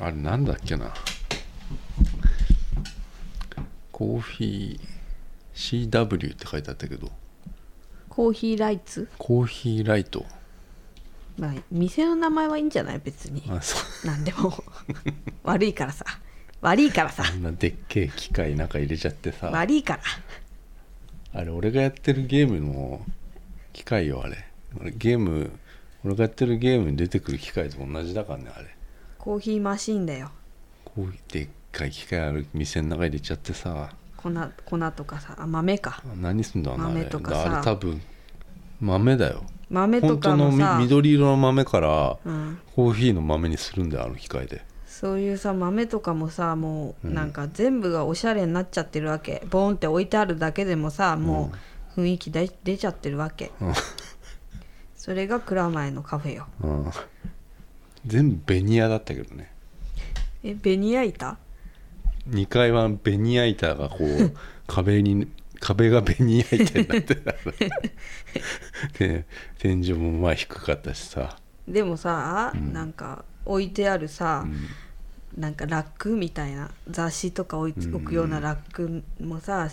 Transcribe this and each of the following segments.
あれなんだっけな。コーヒー CW って書いてあったけど。コーヒーライツ？コーヒーライト。まあ店の名前はいいんじゃない？別に。あそう。なんでも。悪いからさ。悪いからさ。あんなでっけえ機械中入れちゃってさ。悪いから。あれ俺がやってるゲームの機械よあれ。俺ゲーム俺がやってるゲームに出てくる機械と同じだからねあれコーヒーマシーンだよ。こうでっかい機械ある店の中入れちゃってさ。粉粉とかさあ豆か。何すんだろうなあれ。豆とかさ。あれ多分豆だよ。豆と本当のみ緑色の豆からうん、コーヒーの豆にするんだよあの機械で。そういうさ豆とかもさもううん。なんか全部がおしゃれになっちゃってるわけ、ボーンって置いてあるだけでもさもう雰囲気出出ちゃってるわけ、うん。それが蔵前のカフェよ。うん全部ベニヤだったけどね。えベニヤ板？2階はベニヤ板がこう 壁に壁がベニヤ板になってた。で天井もまあ低かったしさ、でもさ、うん。なんか置いてあるさ、うん。なんかラックみたいな雑誌とか置いうん置くようなラックもさ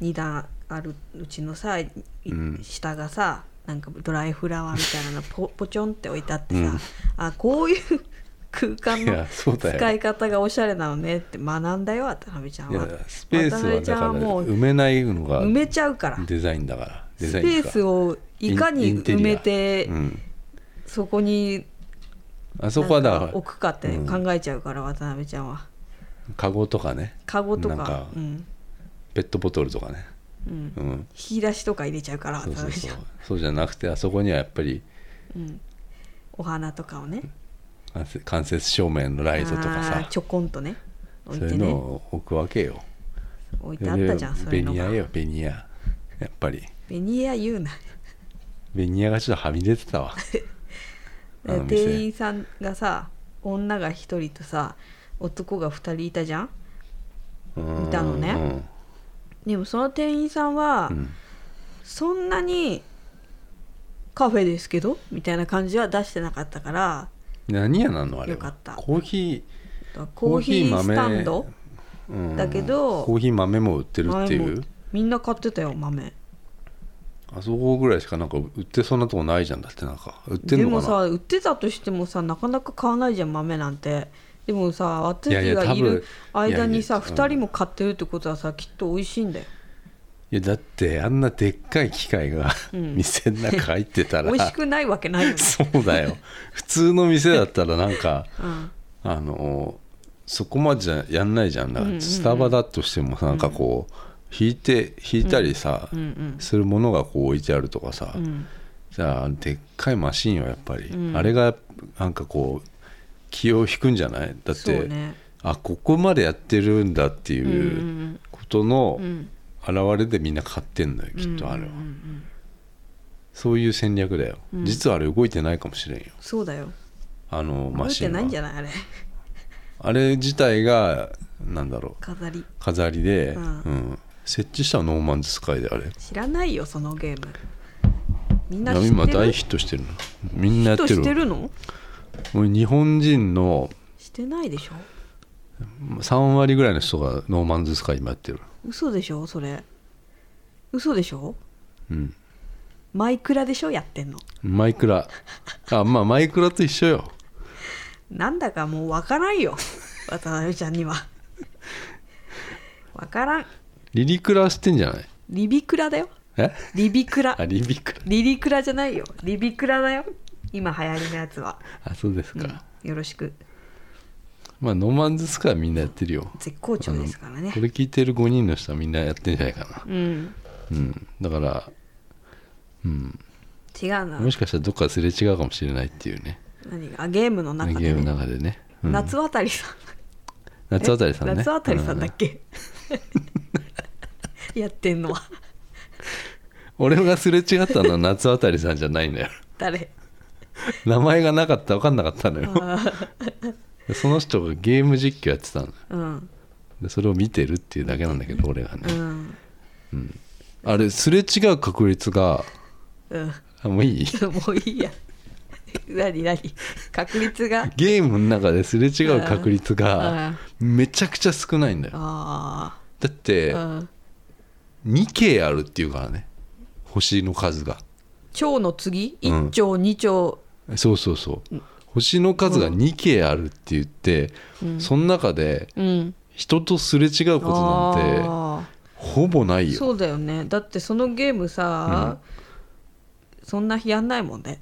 2段あるうちのさ、いうん。下がさなんかドライフラワーみたいなのポ ポチョンって置いてあってさ、うん。あこういう空間いの使い方がおしゃれなのねって学んだよ渡辺ちゃんは。スペースはだから埋めないのが埋めちゃうから。デザインだからデスペザインースをいかに埋めて、うん、そこにあそこはだ置くかって考えちゃうから、渡辺ちゃんは。カゴとかね。カゴとか。なんかうん。ペットボトルとかねうん、うん引き出しとか入れちゃうからそうそうそう。そうじゃなくてあそこにはやっぱりうん、お花とかをね。間接照明のライトとかさ。ちょこんとね。置そういうのいてねを置くわけよ。置いてあったじゃんそういうのが。ベニヤよベニヤ。やっぱり。ベニヤ言うな。ベニヤがちょっとはみ出てたわ。店。店員さんがさ女が一人とさ男が二人いたじゃん？いたのねでもその店員さんは、うん。そんなにカフェですけどみたいな感じは出してなかったから何屋なのあれは？よかった。コーヒコーヒースタンドー、うんだけどコーヒー豆も売ってるってい豆う？もみんな買ってたよ豆。あそこぐらいしかなんか売ってそうなとこないじゃんだってなんか。売ってんでのかな？もさ売ってたとしてもさなかなか買わないじゃん豆なんてでもさ私がいる間にさいやいや2人も買ってるってことはさきっと美味しいんだよ。いやだってあんなでっかい機械が、うん。店の中入ってたら美味しくないわけないよね、そうだよ。普通の店だったらなんかうん、あのそこまでじゃやんないじゃん。だかうんうんうん。らスタバだとしてもさなんかこう引いて引いたりさ、うんうん。するものがこう置いてあるとかさ、うん。じゃあでっかいマシンよやっぱり、うん。あれがなんかこう気を引くんじゃない？だって、ね。あここまでやってるんだってうんいうことのうん。うん現れでみんな買ってんだよきっとあれは、うん。うんうんそういう戦略だよ、うん。実はあれ動いてないかもしれんよ。そうだよ。あのマシンは。ないんじゃない？あれ。あれ自体がなんだろう。飾り。飾りで、ううん。ん設置したノーマンズスカイであれ。知らないよそのゲーム。みんない知っやてる？今大ヒットしてるの。みんなやってるヒットしてるの俺日本人のしてないでしょ？3割ぐらいの人がノーマンズスカイ今やってる。嘘でしょ？それ。嘘でしょ？うん。マイクラでしょ？やってんの。マイクラ。あまあマイクラと一緒よ。なんだかもう分からんよ。渡辺ちゃんには。分からん。リリクラ知ってんじゃない？リビクラだよ。え？リビクラ。あリビクラ。リリクラじゃないよ。リビクラだよ今流行りのやつは、あそうですか、うん。よろしく。まあノーマンズスカイはみんなやってるよ。絶好調ですからね。これ聞いてる5人の人はみんなやってんじゃないかな。うん。うん。だからうん。違うな。もしかしたらどっかですれ違うかもしれないっていうね。何が？あゲームの中ゲームでねの中でね、うん。夏渡りさん。夏あたりさんね。夏渡りさんだっうけ やってんのは。俺がすれ違ったのは夏あたりさんじゃないんだよ。誰？名前がなかった分かんなかったのよ。その人がゲーム実況やってたのーうん。でそれを見てるっていうだけなんだけど俺がうね、ん。あれすれ違う確率がうん。あもういい？もういいや。何何？確率が？ゲームの中ですれ違う確率うがん。めちゃくちゃ少ないんだよ。あだってあ、うん、2京あるっていうからね。星の数が。蝶の次？うん1兆2兆そうそうそう。星の数が2京あるって言って、うん。その中でうん。人とすれ違うことなんてあほぼないよ。ーそうだよね。だってそのゲームさ、そんなやんないもんね。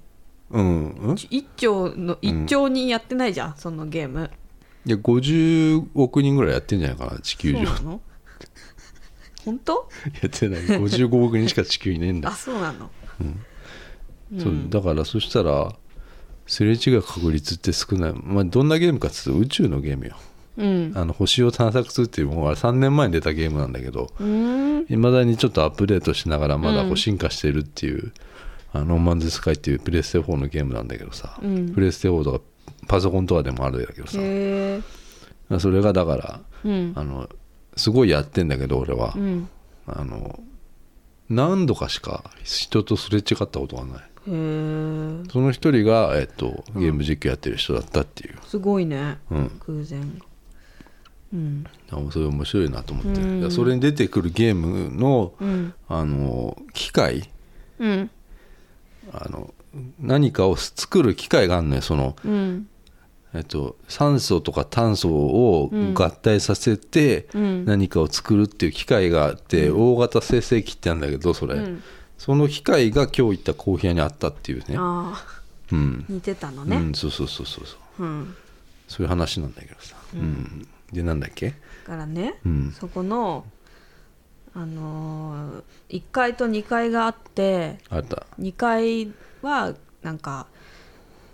うん、うん、1兆の1兆人やってないじゃん、そのゲーム。いや50億人ぐらいやってんじゃないかな地球上。の？本当？やってない。55億人しか地球いねえんだ。あそうなの。そうだからそしたらすれ違う確率って少ない、まあ、どんなゲームかっつうと宇宙のゲームよ。うん。あの星を探索するっていうもうあれ3年前に出たゲームなんだけどいまだにちょっとアップデートしながらまだこう進化してるっていう「あのノーマンズスカイ」っていうプレステ4のゲームなんだけどさ、うん。プレステ4とかパソコンとかでもあるんだけどさ。それがだからうん。あのすごいやってんだけど俺は、うん。あの何度かしか人とすれ違ったことがないその一人が、えっと、ゲーム実況やってる人だったっていう、すごいね。うん、偶然。うん。あそれ面白いなと思って、うん。それに出てくるゲームのうん。あの機械。うん。あの何かを作る機械があるのよその、うん。えっと、酸素とか炭素をうん。合体させてうん。何かを作るっていう機械があって、大型生成器ってあるんだけどそれ、うんその機械が今日行ったコーヒー屋にあったっていうね。ああ。うん、似てたのね。うん、そうそうそうそうそう。うん。そういう話なんだけどさ、うん。でなんだっけ？だからねうん。そこのあのー、1階と2階があってあった。2階はなんか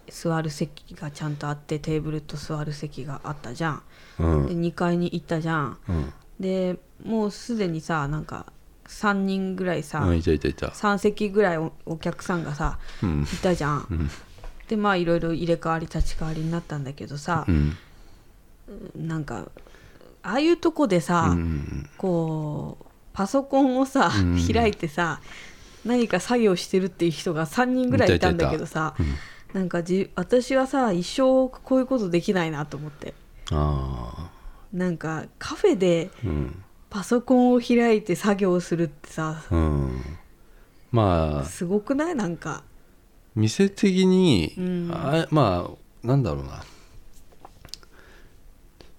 座る席がちゃんとあってテーブルと座る席があったじゃん。うん。で2階に行ったじゃん。うん。でもうすでにさなんか3人ぐらいさ、うんいたいたいた。3席ぐらいおお客さんがさうん。いたじゃん、うん。でまあいろいろ入れ替わり立ち替わりになったんだけどさう、ん。なんかああいうとこでさ、うん。こうパソコンをさ、うん。開いてさ何か作業してるっていう人が3人ぐらいいたんだけどさうん。なんかじ私はさ一生こういうことできないなと思って。あなんかカフェであうんパソコンを開いて作業するってさうん。まあすごくない？なんか。店的に、うん。あまあなんだろうな。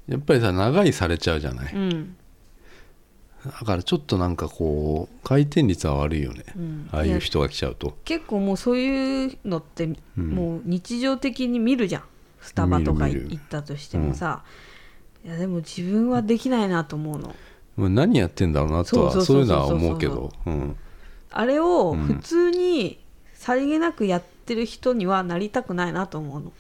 やっぱりさ長いされちゃうじゃない、うん。だからちょっとなんかこう回転率は悪いよね、うん。ああいう人が来ちゃうと。結構もうそういうのってうん。もう日常的に見るじゃん。スタバとか行ったとしてもさ、いやでも自分はできないなと思うの何やってんだろうなとはそういうのは思うけど。うん。あれをうん。普通にさりげなくやってる人にはなりたくないなと思うの。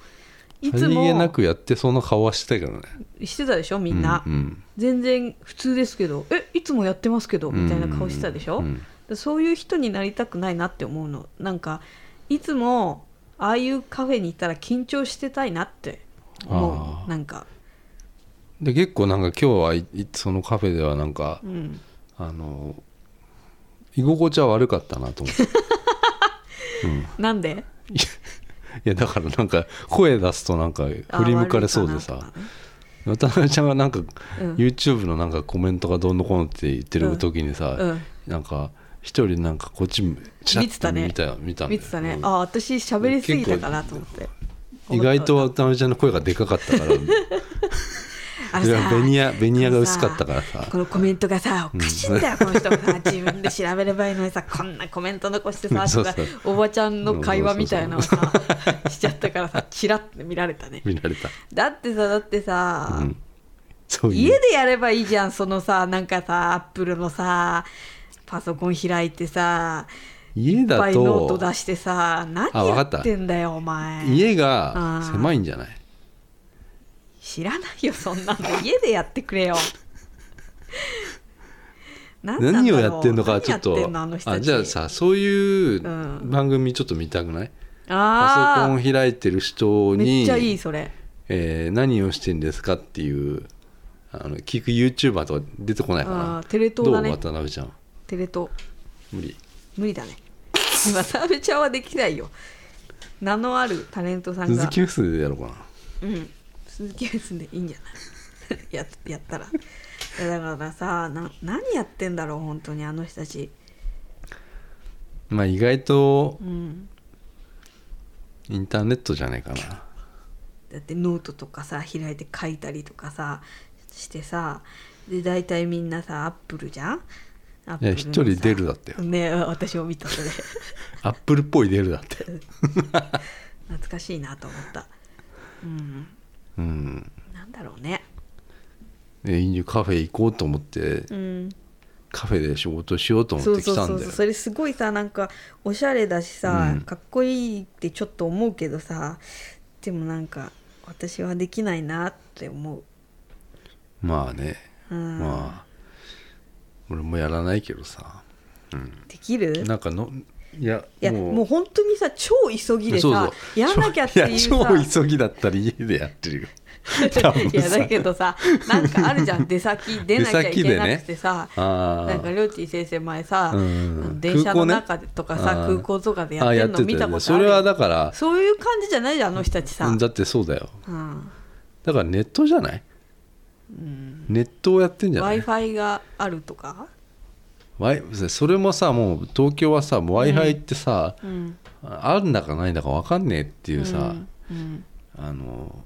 いつさりげなもくやってその顔はしてたけどね。してたでしょみんな、うんうん。全然普通ですけどえいつもやってますけどみたいな顔してたでしょ、うんでそういう人になりたくないなって思うの。なんかいつもああいうカフェに行ったら緊張してたいなって思う。なんかで結構なんか今日はそのカフェではなんかうん。あの居心地は悪かったなと思って。なんで？いやだからなんか声出すとなんか振り向かれそうでさ。渡辺ちゃんがなんかうん。YouTube のなんかコメントがどうのこうのって言ってる時にさ、うん。なんか一人なんかこっちちらっと見てたね。見た見たんだよ見てたね、うんあ私喋りすぎたかなと思って。意外と渡辺ちゃんの声がでかかったから あのさベニヤベニヤが薄かったからさ。このコメントがさおかしいんだよ、この人がさ自分で調べればいいのにさこんなコメント残してさとかおばちゃんの会話みたいなのをさしちゃったからさチラッて見られたね。見られた、だってさだってさ、家でやればいいじゃんそのさなんかさアップルのさパソコン開いてさいっ家だぱいノートと出してさ何あわかった。やってんだよお前。家が狭いんじゃない？知らないよそんなの家でやってくれよ。何をやってんのかちょっと。あじゃあさそういううん。番組ちょっと見たくない、パあソコン開いてる人にめっちゃいいそれ。えー何をしてんですかっていうあの聞く YouTuber とか出てこないかあなーテレ東どうだね渡辺ちゃん。テレ東。無理。無理だね。渡辺ちゃんはできないよ。名のあるタレントさんが。鈴木フェスでやろうかな。うん鈴木フェスでいいんじゃない？ややったら。いやだからさな何やってんだろう本当にあの人たち。まあ意外とうん。インターネットじゃないかな。だってノートとかさ開いて書いたりとかさしてさで大体みんなさアップルじゃん？アップルのさいや一人出るだってよ。ね私も見たそれ。アップルっぽい出るだって。懐かしいなと思った。うんうん。なんだろうね。でいいよカフェ行こうと思ってうんカフェで仕事しようと思って来たんだよ。そうそう。それすごいさなんかおしゃれだしさ、うん。かっこいいってちょっと思うけどさでもなんか私はできないなって思う、まあね。うん。まあ俺もやらないけどさ、うん、できる？なんかのいやいやもう。本当にさ超急ぎでさやんなきゃっていう超急ぎだったら家でやってるよ。いやだけどさなんかあるじゃん。出先出なきゃいけなくてさ、あなんかりょうちん先生前さ、うん。電車の中でとかさ空,、空港とかでやあってるの見たことあるそれはだから。そういう感じじゃないじゃんあの人たちさ、だってそうだよ。うん。だからネットじゃない、ネットをやってんじゃ w な i い？F i があるとか、それもさもう東京はさ w i f i ってさ、うん。あるんだかないんだか分かんねえっていうさ、うん。あの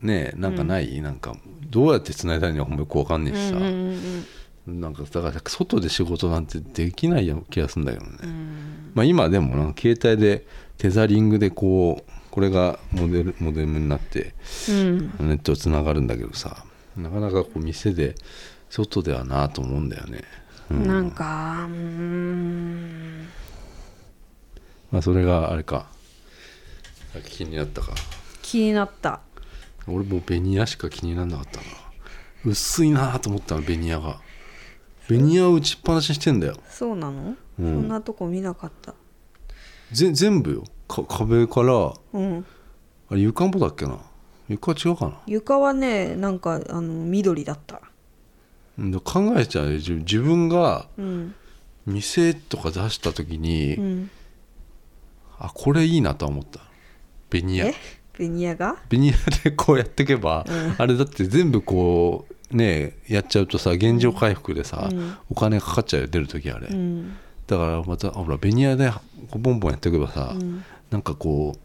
ねえなんかない、なんかどうやって繋いだらいいのかもよく分かんねえしさ、うんうんなんかだから外で仕事なんてできないような気がするんだけどね、うん。まあ、今でもなんか携帯でテザリングでこうこれがモデルモデルになってうん。ネットつながるんだけどさなかなかこう店で外ではなと思うんだよね、うん。なんかうーん。まあ、それがあれか。気になったか。気になった。俺もベニヤしか気にならなかったな。薄いなと思ったのベニヤが。ベニヤを打ちっぱなしにしてんだよ。そうなの、うん。そんなとこ見なかった。ぜ全部よ。か壁からうん。あれ床もだっけな？床違うかな？床はねなんかあの緑だった考えちゃうよ自自分がうん。店とか出した時に、うん。あこれいいなとは思った。ベニヤ。え？ベニヤが？ベニヤでこうやっていけば、うん。あれだって全部こうねやっちゃうとさ現状回復でさ、うん。お金かかっちゃうよ出る時あれ、うん。だからまたほらベニヤでボンボンやっていけばさ、うん。なんかこう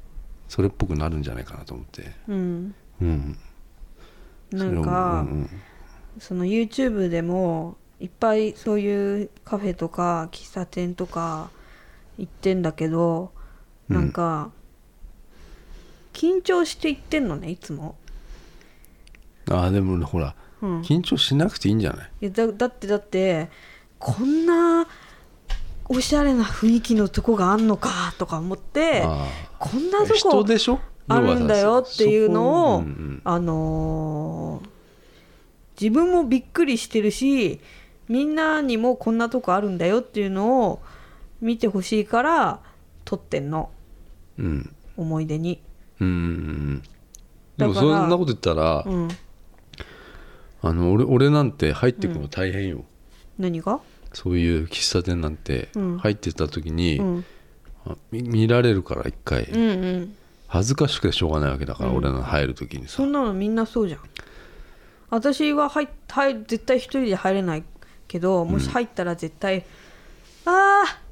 それっぽくなるんじゃないかなと思って。うん。うん。なんか、うんその YouTube でもいっぱいそういうカフェとか喫茶店とか行ってんだけどうん。なんか、緊張して行ってんのねいつも、うんああでもほらうん、い緊張しなくていいんじゃない？やだだってだってこんなおしゃれな雰囲気のとこがあんのかとか思ってあこんなあとこあるんだよっていうのを、うんうん。あのー自分もびっくりしてるしみんなにもこんなとこあるんだよっていうのを見てほしいから撮ってんの。うん。思い出に。うんうんうん。でもそんなこと言ったら、うん。あの俺俺なんて入ってくの大変よ、何が？そういう喫茶店なんてうん。入ってた時に、うん。あ見見られるから一回、うんうん。恥ずかしくてしょうがないわけだから、うん。俺の入る時にさ。そんなのみんなそうじゃん私は入入絶対一人で入れないけどもし入ったら絶対、あー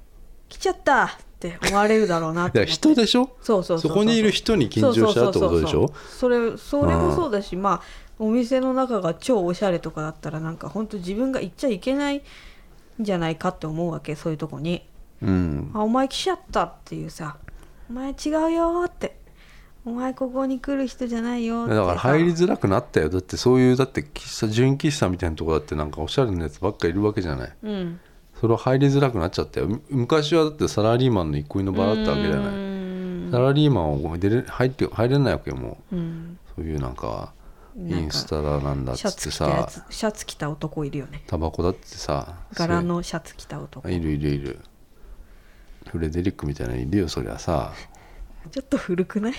来ちゃったって思われるだろうなって 人でしょ？そうそうそうそう。こにいる人に緊張しちゃうってことでしょ？それそれもそうだしまあお店の中が超おしゃれとかだったらなんか本当自分が行っちゃいけないんじゃないかって思うわけそういうとこに。うん「あお前来ちゃった」っていうさ「お前違うよ」って「お前ここに来る人じゃないよ」ださから入りづらくなったよ。だってそういうだって喫茶純喫茶みたいなとこだってなんかおしゃれなやつばっかいるわけじゃない。うん。それは入りづらくなっちゃったよ。む昔はだってサラリーマンの憩いの場だったわけじゃうない。サラリーマンを出れ入って入れないわけよもう。ん。うそういうなんかインスタだなんだっつってツ着たやさつシャツ着た男いるよね。タバコだってさ。柄のシャツ着た男。いるいるいる。フレデリックみたいなのいるよそりゃさ。ちょっと古くない？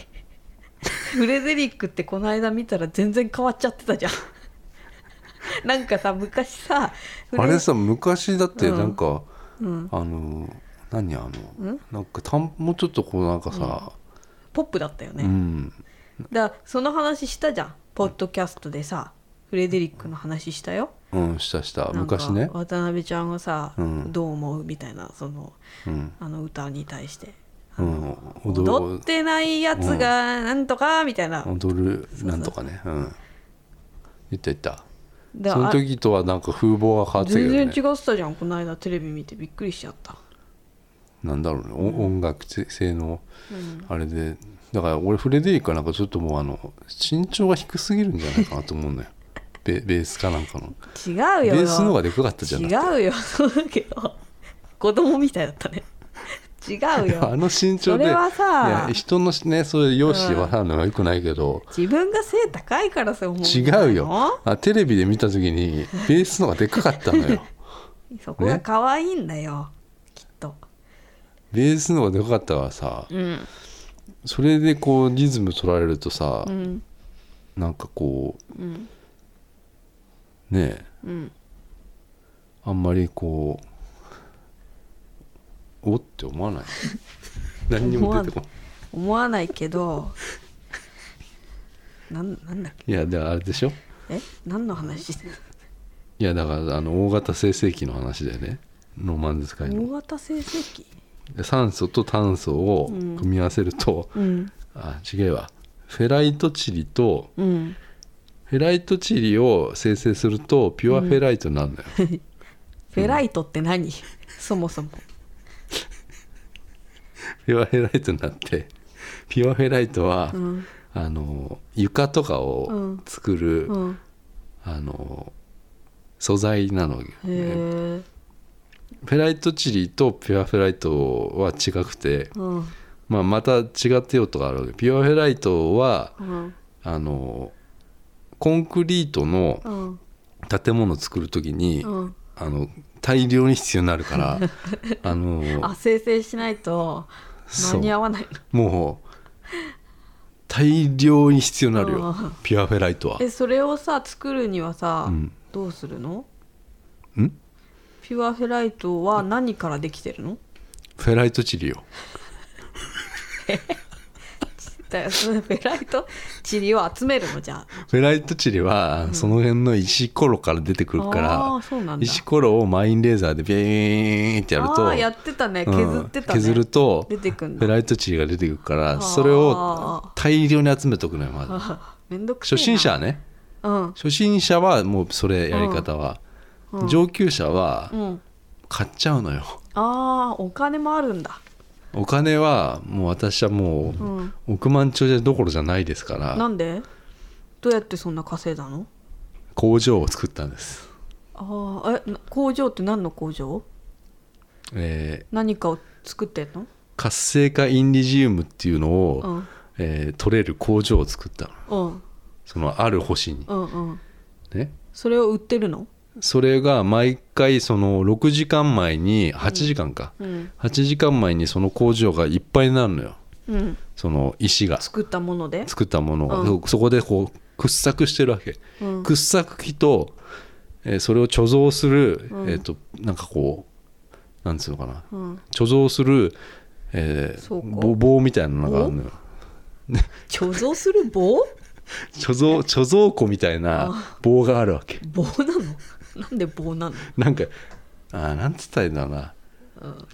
フレデリックってこの間見たら全然変わっちゃってたじゃん。なんかさ昔さあれさ昔だってなんか、うん。あの何あの、うん？なんかたんもうちょっとこうなんかさ、ポップだったよね、うん。だからその話したじゃん。ポッドキャストでさフレデリックの話したよ。うんしたした。昔ね。渡辺ちゃんがさ、うん。どう思うみたいなそのうん。あの歌に対してうん。踊ってないやつがなんとかみたいな、踊る。なんとかね。うん。言った言った。だそのあ時とはなんか風貌が変わってたけ全然違ってたじゃんこの間テレビ見てびっくりしちゃった。なんだろうね、お音楽性のあれで。だから俺フレデリックはなんかちょっともうあの身長が低すぎるんじゃないかなと思うんだよ。ベベースかなんかの。違うよ。ベースの方がでかかったじゃん違うよ。そうだけど。子供みたいだったね違うよ。あの身長でそれはさ。人のねそういう容姿ははるのがよくないけど、自分が背高いからそう思う違うよ。のあテレビで見た時にベースの方がでかかったのよ。そこが可愛いんだよ、きっと。ベースの方がでかかったからさ。うん。それでこうリズム取られるとさ、うん。なんかこうん。うねえ。うん。あんまりこうおって思わない？何にも出てこない。思わない。けどなんなんだっけ？いやであれでしょ？え？何の話？いやだからあの大型生成器の話だよね。ロマンズ使いの。大型成績で酸素と炭素を組み合わせると、うん。あ違うわ。フェライトチリとうん。フェライトチリを生成するとピュアフェライトになるんだよ、フェライトって何、そもそもピュアフェライトになってピュアフェライトは、うん。あの床とかを作る、うん。あの素材なのよへえフェライトチリとピュアフェライトは違くて、うん。まあ、また違って用途があるわけ。ピュアフェライトはうん。あのコンクリートのうん。建物を作る時に、うん。あの大量に必要になるから あのあ生成しないと間に合わないの。もう大量に必要になるよ。うん。ピュアフェライトは。えそれをさ作るにはさ、うん。どうするの？ん？ピュアフェライトは何からできてるの？フェライトチリよ。フェライトチリを集めるのじゃフェライトチリはその辺の石ころから出てくあるから、うなんだ。石ころをマインレーザーでビーンってやるとああやってたね。うん削ってたね、削ると出てくんだ。フェライトチリが出てくるからー。それを大量に集めとくのよまず。あ めんどくせえ初な心者はね。うん。初心者はもうそれやり方は、上級者はうん。買っちゃうのよ。ああお金もあるんだお金はもう私はもう、うん。億万長者どころじゃないですからなんで？どうやってそんな稼いだの？工場を作ったんです、ああえな工場って何の工場？え何かを作ってんの？ー活性化インリジウムっていうのを、うん。えー取れる工場を作ったの。うん。そのある星に。うんうん。ね。それを売ってるの？それが毎回その6時間前に8時間か、うん。8時間前にその工場がいっぱいになるのよ。うん。その石が。作ったもので？作ったものが、うん。そそこでこう掘削してるわけ、うん。掘削機と、えーそれを貯蔵する、うん。えっ、となんかこうなんつうのかな。うん。貯蔵する、えー棒みたいなのがあるのよ。貯蔵する棒？貯蔵貯蔵庫みたいな棒があるわけ。棒なの？なんで棒なの？なんかあーなんつったらいいんだろうな、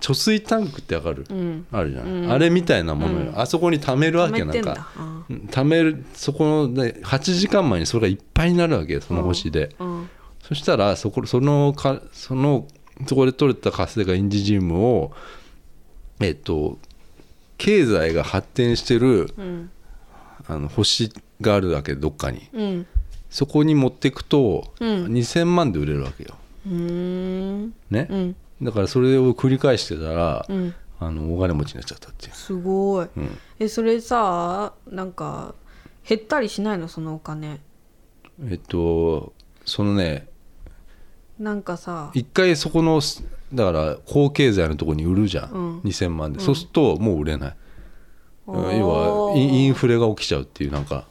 貯水タンクってわかる、うん。あるじゃん、うん。あれみたいなものよ、うん。あそこに貯めるわけなんか。貯めるそこの、ね、8時間前にそれがいっぱいになるわけよ。その星で、うん。そしたらそこそのかそのそこで取れた活性化インジジウムをえっと経済が発展してるうん。あの星があるわけどっかに。うんそこに持っていくと、うん。2000万で売れるわけよ、うーん。ね。うん。だからそれを繰り返してたら、うん。あの大金持ちになっちゃったっていう、すごい。うん。えそれさなんか減ったりしないの？そのお金。えっとそのねなんかさ。一回そこのだから高経済のところに売るじゃん、うん。2000万で、そうするともう売れない。要はインフレが起きちゃうっていうなんか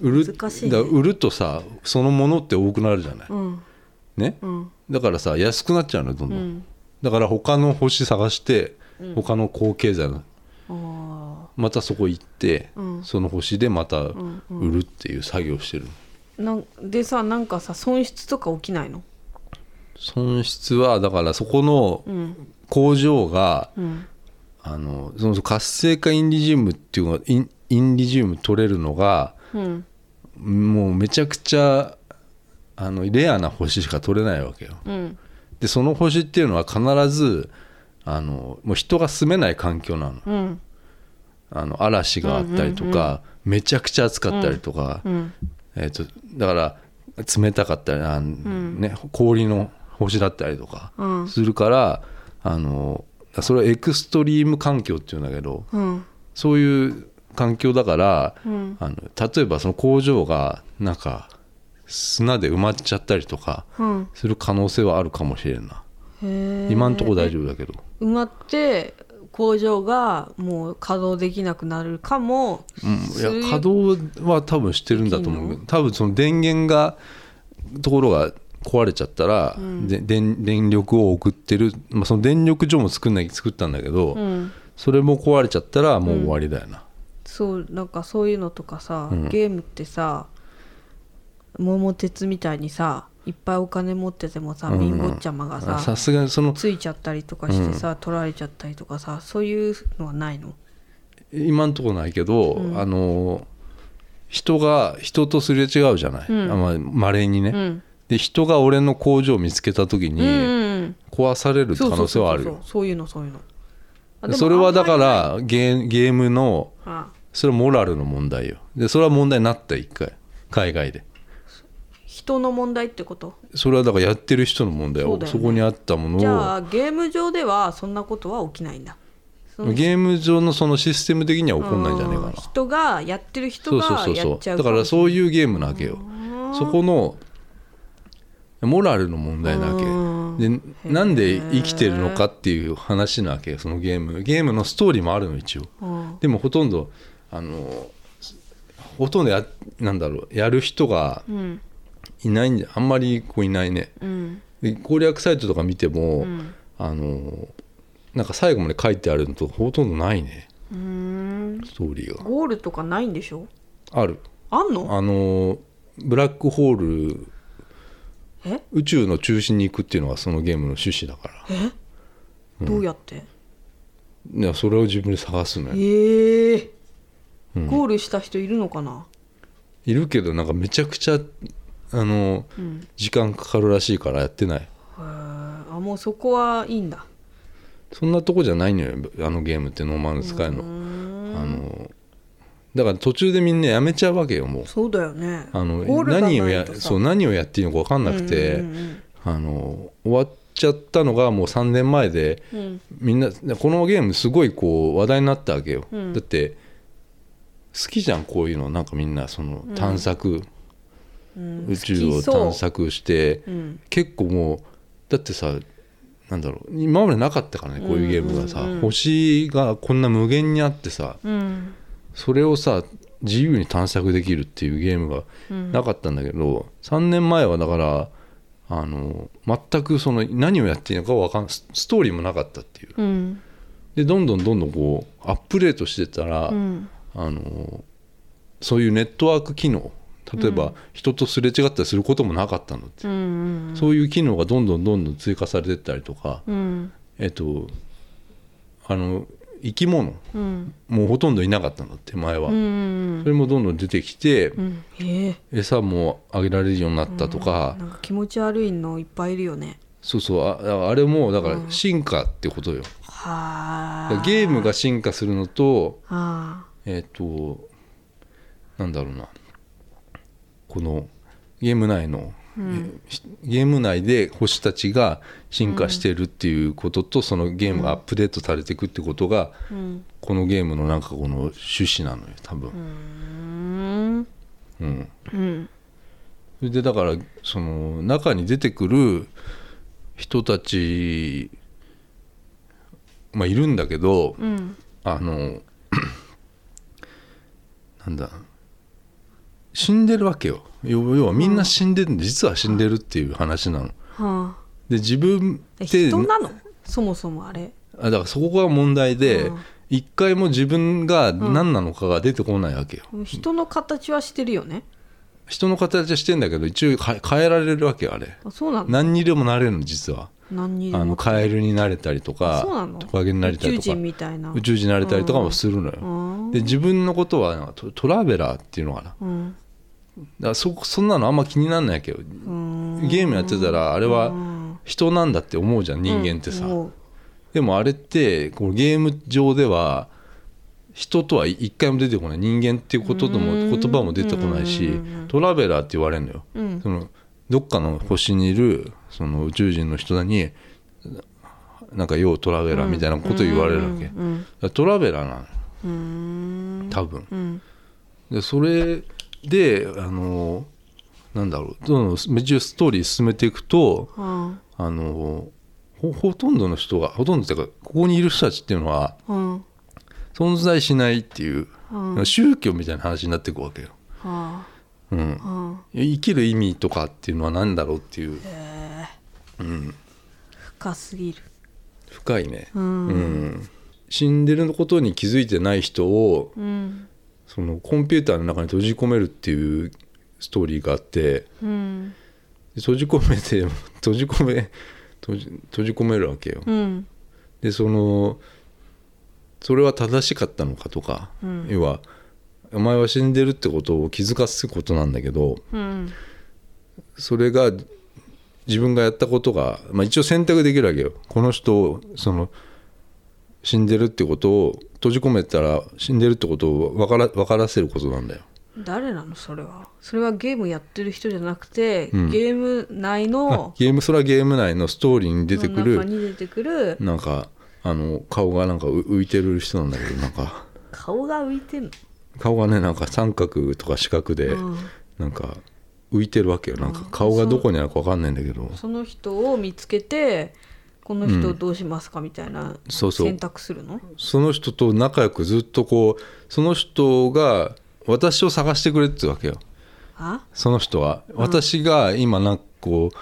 売る難しいね。だから売るとさそのものって多くなるじゃない、うん。ね？うん。だからさ安くなっちゃうのよどんどん、うん。だから他の星探して他の高経済のあまたそこ行って、うん。その星でまたん売るっていう作業をしてる、なんでさなんかさ損失とか起きないの？損失はだからそこのうん。工場が、うん。あのその活性化インリジウムっていうのがインインリジウム取れるのがうん。もうめちゃくちゃあのレアな星しか取れないわけよ。うん。でその星っていうのは必ずあのもう人が住めない環境なの。うん。あの嵐があったりとか、めちゃくちゃ暑かったりとか、うん。えー、とだから冷たかったりあ、ね、氷の星だったりとかうん。するから、あのそれはエクストリーム環境っていうんだけどうん。そういう環境だから、うん。あの例えばその工場がなんか砂で埋まっちゃったりとかうん。する可能性はあるかもしれんな。へえ今んとこ大丈夫だけど。埋まって工場がもう稼働できなくなるかもうん、いや稼働は多分してるんだと思う多分その電源がところが壊れちゃったら、で電電力を送ってる、まあ、その電力所も作んなきゃ作ったんだけど、うん。それも壊れちゃったらもう終わりだよな、そうなんかそういうのとかさ、うん。ゲームってさ桃鉄みたいにさいっぱいお金持っててもさうん貧乏ちゃまがさ、さすがにそのついちゃったりとかしてさ、取られちゃったりとかさそういうのはないの？今んとこないけど、あの人が人とすれ違うじゃない、うん。あまあ、稀にね、うん。で人が俺の工場を見つけた時にうんうん壊される可能性はあるそうよそうそうそういうのそういうの。あでもそれはだからゲーゲームのあそれはモラルの問題よ。でそれは問題になった一回。海外で。人の問題ってこと？それはだからやってる人の問題そそこにあったものを。じゃあゲーム上ではそんなことは起きないんだ。ゲーム上のそのシステム的には起こんないんじゃないかうん。な人がやってる人そうそうがやそうそう。っちゃうだからそうういうゲームなわけよ。そこのモラルの問題なわけ。うん。でなんで生きてるのかっていう話なわけよそのゲーム。ゲームのストーリーもあるの一応。うん。でもほとんどあのほとんどやなんだろうやる人がうん。いないんじゃあんまりこういないね。うん。で攻略サイトとか見ても、うん。あのなんか最後まで書いてあるのとほとんどないね。うーん。ストーリーが。ゴールとかないんでしょ？ある。あんの？あのブラックホールえ？宇宙の中心に行くっていうのがそのゲームの趣旨だから。え？どうやって？いやそれを自分で探すのよ。ええうんゴールした人いるのかな？いるけどなんかめちゃくちゃあのうん。時間かかるらしいからやってない。あもうそこはいいんだ。そんなとこじゃないのよあのゲームってノーマンスカイの。あのだから途中でみんなやめちゃうわけよもう。そうだよね。あの何をやそう何をやっていいのか分かんなくて、あの終わっちゃったのがもう3年前でうんうん。みんなこのゲームすごいこう話題になったわけよ、うん。だって好きじゃんこういうの。なんかみんなその探索、うん。宇宙を探索してうん。結構もうだってさなんだろう。今までなかったからねこういうゲームがさ、うん。うんうん星がこんな無限にあってさうん。それをさ自由に探索できるっていうゲームがうん。なかったんだけど、3年前はだからあの全くその何をやっていいのかわかんスストーリーもなかったっていう。うん。でどんどんどんどんこうアップデートしてったら、うんあのそういうネットワーク機能例えば人とすれ違ったりすることもなかったのって、うんそういう機能がどんどんどんどん追加されてったりとか、うん。えっとあの生き物うん。もうほとんどいなかったのって前は、うんそれもどんどん出てきて、うん。ええ。餌もあげられるようになったとか、なんか気持ち悪いのいっぱいいるよね。そうそう。ああれもだから進化ってことよ、はあ。ゲームが進化するのとあえっ、となんだろうな。このゲーム内の、えゲーム内で星たちが進化してるっていうことと、そのゲームがアップデートされていくってことが、あうん。このゲームのなんかこの趣旨なのよ多分、うん。うん、うん。それでだからその中に出てくる人たちまあいるんだけど、うん。あのなんだ。死んでるわけよ。要要はみんな死んでるんで実は死んでるっていう話なの。はで自分あって人なの？そもそもあれ。あだからそこが問題で、うん。一回も自分が何なのかが出てこないわけよ、人の形はしてるよね。人の形はしてんだけど一応か変えられるわけよあれ。あそうなの？何にでもなれるの実はあのカエルになれたりとかトカゲになれたりとか宇宙人みたいな。宇宙人になれたりとかもするのよ、うん。で自分のことはなんかトトラベラーっていうのかな。うん。らそそんなのあんま気になんないけどうん。ゲームやってたらあれはうん。人なんだって思うじゃん人間ってさ、でもあれってこうゲーム上では人とは一回も出てこない。人間っていうことともうん。言葉も出てこないしうん。トラベラーって言われるのよ。うん。そのどっかの星にいるその宇宙人の人になんか「ようトラベラー」みたいなこと言われるわけ。だかうんらトラベラーなのうん。多分。うん。でそれであのなんだろう。どんどんめっちゃストーリー進めていくとうん。あのほほとんどの人がほとんどっていうかここにいる人たちっていうのはうん。存在しないっていう、うん。宗教みたいな話になっていくわけよ、はうん。あ、うん。生きる意味とかっていうのは何だろうっていう、うん、深すぎる。深いね、うん。うん。死んでることに気づいてない人をうん。そのコンピューターの中に閉じ込めるっていうストーリーがあってうん。で閉じ込めて閉じ込め閉じ閉じ込めるわけよ、うん。でそのそれは正しかったのかとか、うん。要はお前は死んでるってことを気づかすことなんだけどうん。それが自分がやったことが、まあ、一応選択できるわけよ。この人をその死んでるってことを閉じ込めたら死んでるってことを分から分からせることなんだよ。誰なの？それは。それはゲームやってる人じゃなくて、うん。ゲーム内あのゲームそれはゲーム内のストーリーに出てくの中るに出てくる。なんかあの顔がなんかう浮いてる人なんだけどなんか。顔が浮いてんの、顔がねなんか三角とか四角で、うん。なんか浮いてるわけよ。なんか顔がどこにあるか分かんないんだけど。その人を見つけてこの人をどうしますかみたいな選択するの、その人と仲良くずっとこうその人が私を探してくれってわけよ。あ？その人は、私が今なんかこう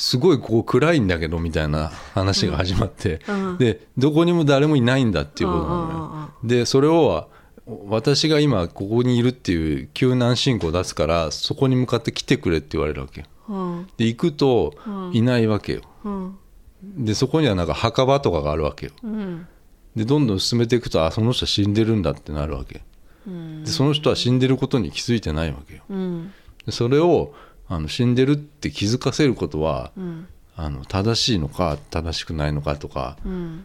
すごいこう暗いんだけどみたいな話が始まって、うん。でどこにも誰もいないんだっていうことなのうんうんうんよでそれを私が今ここにいるっていう救難信号を出すからそこに向かって来てくれって言われるわけよ。うん。で行くとうん。いないわけよ。うん。でそこにはなんか墓場とかがあるわけよ。うん。でどんどん進めていくとあその人は死んでるんだってなるわけ。うん。でその人は死んでることに気づいてないわけよ。うん。でそれをあの死んでるって気づかせることはうん。あの正しいのか正しくないのかとかうん。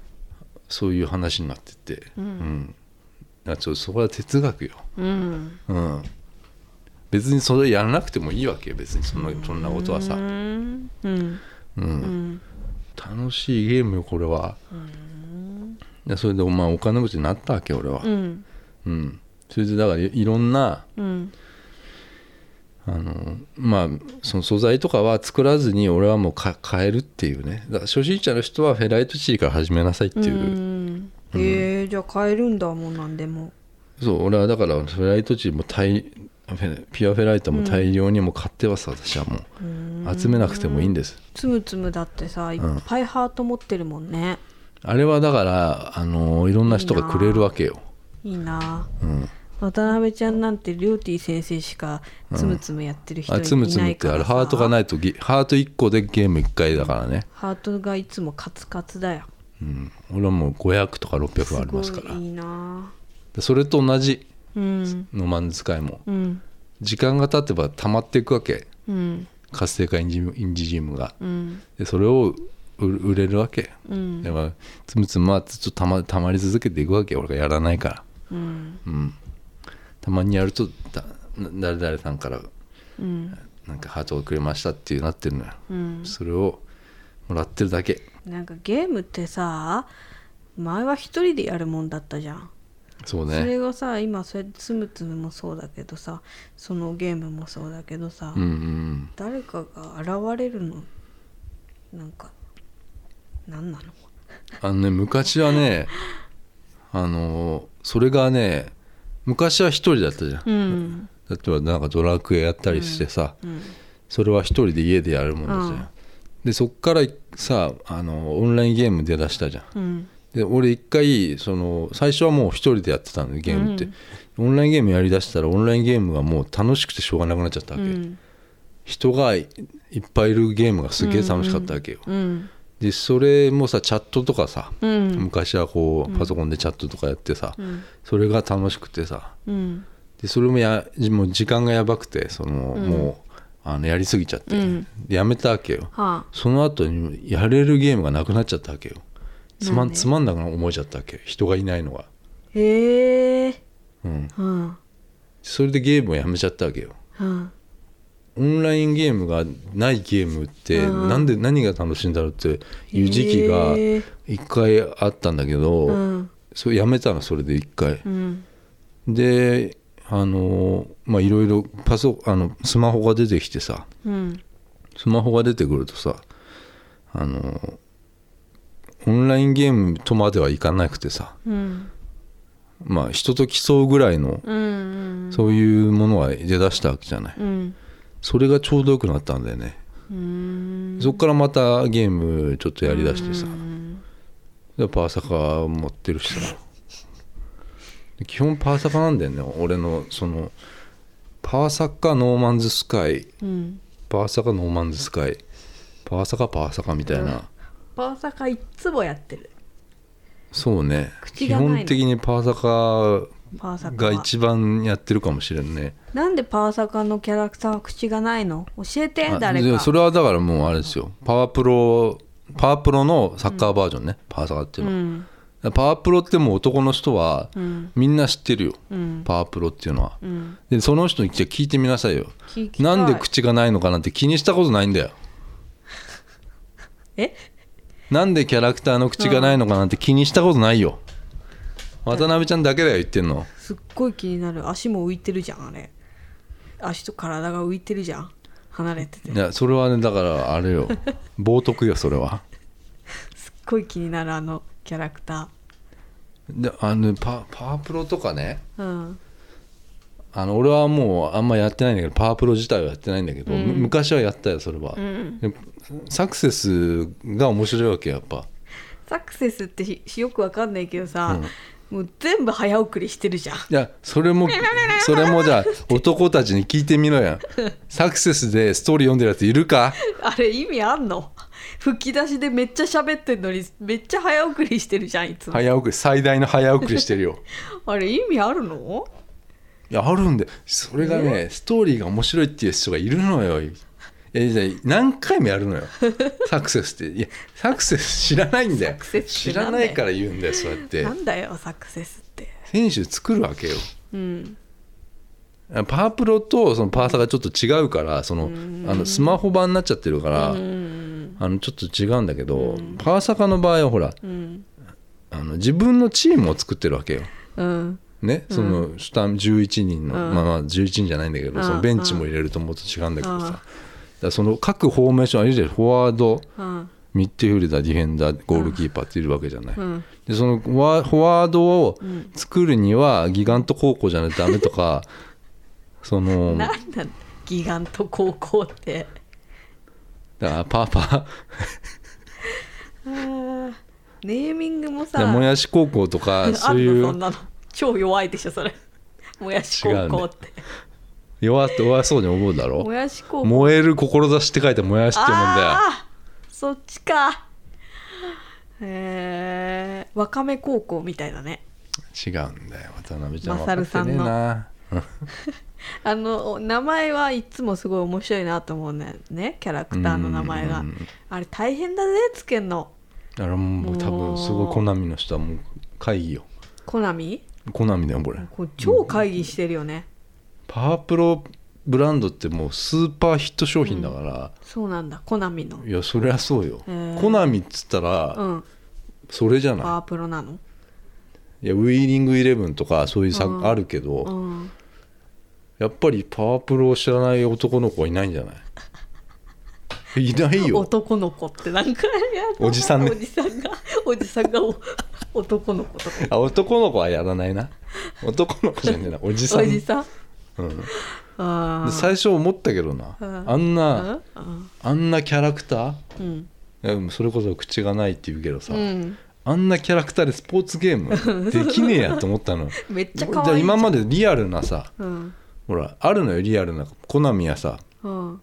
そういう話になってて、うんらちょっとそこは哲学よ、うん。うん、別にそれやらなくてもいいわけよ別にそのそんなことはさ、ううん。んうん。うん。楽しいゲームよこれは、でそれでまあお金持ちになったわけ俺は。う、ん。うん。それでだからいいろんなうん。あのまあその素材とかは作らずに俺はもうか変えるっていうね。だから初心者の人はフェライトチリから始めなさいっていう、うん。へえじゃあ買えるんだもんなんでも。そう俺はだからフェライトチリも大ピュアフェライトも大量にもう買ってます、私はもう。集めなくてもいいんです。つむつむだってさいっんぱいハート持ってるもんね、あれはだからあのいろんな人がくれるわけよ。いいな。うん、渡辺ちゃんなんてりょうてぃ先生しかつむつむやってる人いあつむつむなってあれハートがないとゲハート1個でゲーム1回だからね、ハートがいつもカツカツだようん、俺はもう500とか600すありますから。ごいいいな。でそれと同じうん。のマン使いも。うん。時間が経てば溜まっていくわけ。うん。活性化インジインジジムが。うん。でそれを売売れるわけ。うん。だからつむつむはずっとたまたまり続けていくわけ。俺がやらないから。うん。うん。たまにやるとだ誰々さんからうん。なんかハートをくれましたっていうなってるのよ。うん。それをもらってるだけなんかゲームってさ前は一人でやるもんだったじゃん。そうそれねがさ今それつむつむもそうだけどさそのゲームもそうだけどさ、うんうん誰かが現れるの。なんか何なの？あのね昔はね あのそれがね昔は一人だったじゃん。うん。例えばなんかドラクエやったりしてさ、うんそれは一人で家でやるもんだじゃん、うん。でそっからさあのオンラインゲーム出だしたじゃん。うん。でで俺一回その最初はもう一人でやってたのゲームって、オンラインゲームやりだしたらオンラインゲームがもう楽しくてしょうがなくなっちゃったわけ、うん。人がいいっぱいいるゲームがすげえ楽しかったわけよ、うん。でそれもさチャットとかさ、うん。昔はこうパソコンでチャットとかやってさ、うん。それが楽しくてさ。うん。でそれもやもう時間がやばくてその、もうあのやりすぎちゃって、うん。でやめたわけよ。はあ。その後にやれるゲームがなくなっちゃったわけよ。つまなんつまんなく思えちゃったわけよ。人がいないのが、へえ。うん、うんそれでゲームをやめちゃったわけよ。うんオンラインゲームがないゲームって、うんなんで何が楽しいんだろうっていう時期が一回あったんだけど、うん。それやめたのそれで一回。うん。であのまあいろいろパソあのスマホが出てきてさうん。スマホが出てくるとさあのオンラインゲームとまではいかなくてさうん。まあ人と競うぐらいのうんそういうものは出だしたわけじゃない。うん。それがちょうどよくなったんだよね。うん。そっからまたゲームちょっとやりだしてさ。うん。でパーサカ持ってるしさ。で基本パーサカなんだよね。俺のそのパーサカノーマンズスカイ。うん。パーサカノーマンズスカイ。パーサカパーサカみたいな、パーサカいつもやってる。そうね。基本的にパーサカが一番やってるかもしれんね。なんでパーサカのキャラクターは口がないの？教えてあ誰か。でそれはだからもうあれですよ。パワープロパワープロのサッカーバージョンね、パーサカっていうのは、うんパワープロってもう男の人はうん。みんな知ってるよ、うん。パワープロっていうのは。うん。でその人に聞いてみなさいよ。なんで口がないのかなんて気にしたことないんだよ。え？なんでキャラクターの口がないのかなんて気にしたことないよ。渡辺ちゃんだけだよ言ってんの。すっごい気になる。足も浮いてるじゃんあれ。足と体が浮いてるじゃん。離れてて。いやそれはねだからあれよ。冒涜よそれは。すっごい気になるあのキャラクタであのパパワープロとかね。ーうん。あの俺はもうあんまやってないんだけどパワープロ自体はやってないんだけど、うん。む昔はやったよそれは、うんでサクセスが面白いわけやっぱ。サクセスってしよくわかんないけどさ、もう全部早送りしてるじゃん。いやそれも それもじゃあ男たちに聞いてみろや。サクセスでストーリー読んでるやついるか？あれ意味あんの？吹き出しでめっちゃ喋ってんのにめっちゃ早送りしてるじゃんいつも。早送り最大の早送りしてるよ。あれ意味あるの？いやあるんで。それがねストーリーが面白いっていう人がいるのよ。いやじゃあ何回もやるのよ。サクセスって。いやサクセス知らないんだよ。サクセス知らないから言うんだよそうやって。なんだよサクセスって。選手作るわけよ。うんパワープロとそのパーサがちょっと違うからそのあのスマホ版になっちゃってるからうん。あのちょっと違うんだけどパーサカの場合はほらうん。あの自分のチームを作ってるわけよ。うん。ね、その下11人の、うん。まあまあ11人じゃないんだけど、うん。そのベンチも入れるともっと違うんだけどさ、うん。だその各フォーメーションあるじゃんフォワードうん。ミッドフィルダーディフェンダーゴールキーパーっているわけじゃない、うん。でそのフォワフォワードを作るにはギガント高校じゃないとダメとか そのだかなんだギガント高校って。らパーパ。ーあーネーミングもさだからもやし高校とか あそういう。んのそんなの。超弱いでしょそれ。もやし高校って、弱弱そうに思うだろ？もやし高校。燃える志って書いてもやしって読むんだよ。ああそっちか。へえわかめ高校みたいだね。違うんだよ。渡辺ちゃんマサルさんの。分かってねあの名前はいつもすごい面白いなと思うね。ねキャラクターの名前が。うん。あれ大変だねつけんの。えなだからもう多分すごいコナミの人はもう会議よ。コナミ？コナミだよこれ。こう超会議してるよね、パワープロブランドってもうスーパーヒット商品だから、そうなんだコナミの。いやそりゃそうよ。へー。コナミっつったら、うん。それじゃパなワープロなの？いいやウィーリングイレブンとかそういうさ、うん。あるけど、うんやっぱりパワープロを知らない男の子はいないんじゃない？いないよ。男の子ってなんかおじさんね。おじさんが。おじさんがお男の子とか。あ男の子はやらないな。男の子じゃねえな。おじさん。おじさん？うん、最初思ったけどな、うん。あんな、ああんなキャラクター？うん。それこそ口がないって言うけどさ、うん。あんなキャラクターでスポーツゲームできねえやと思ったの めっちゃじ可愛いゃあ今までリアルなさうんほらあるのよリアルなコナミやさうん。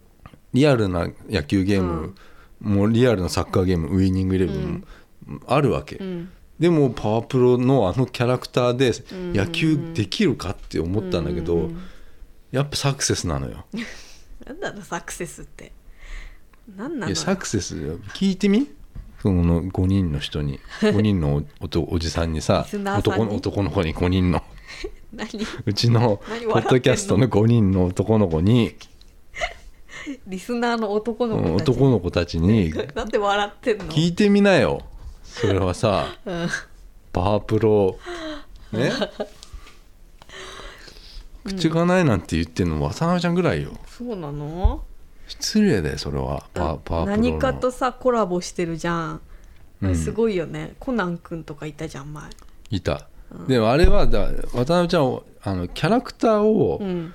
リアルな野球ゲーム、もうリアルなサッカーゲームウイニングイレブンもあるわけ、うん。でもパワープロのあのキャラクターでん。野球できるかって思ったんだけど、うん。やっぱサクセスなのよ。なんだろサクセスって。なんないのやサクセスよ。聞いてみ？その5人の人に。5人のおおおじさんにさ男の男の子に5人の。何うちの何ポッドキャストの5人の男の子にリスナーの男のうん子たち男の子たちになんで笑ってんの？聞いてみなよ。それはさうん。パワープロね？口がないなんて言ってんの渡辺ちゃんぐらいよ。そうなの？失礼だよそれは。パパワープロの。何かとさコラボしてるじゃん、うん。すごいよね。コナン君とかいたじゃん前。いた、でもあれはだ渡辺ちゃんをあのキャラクターを、うん。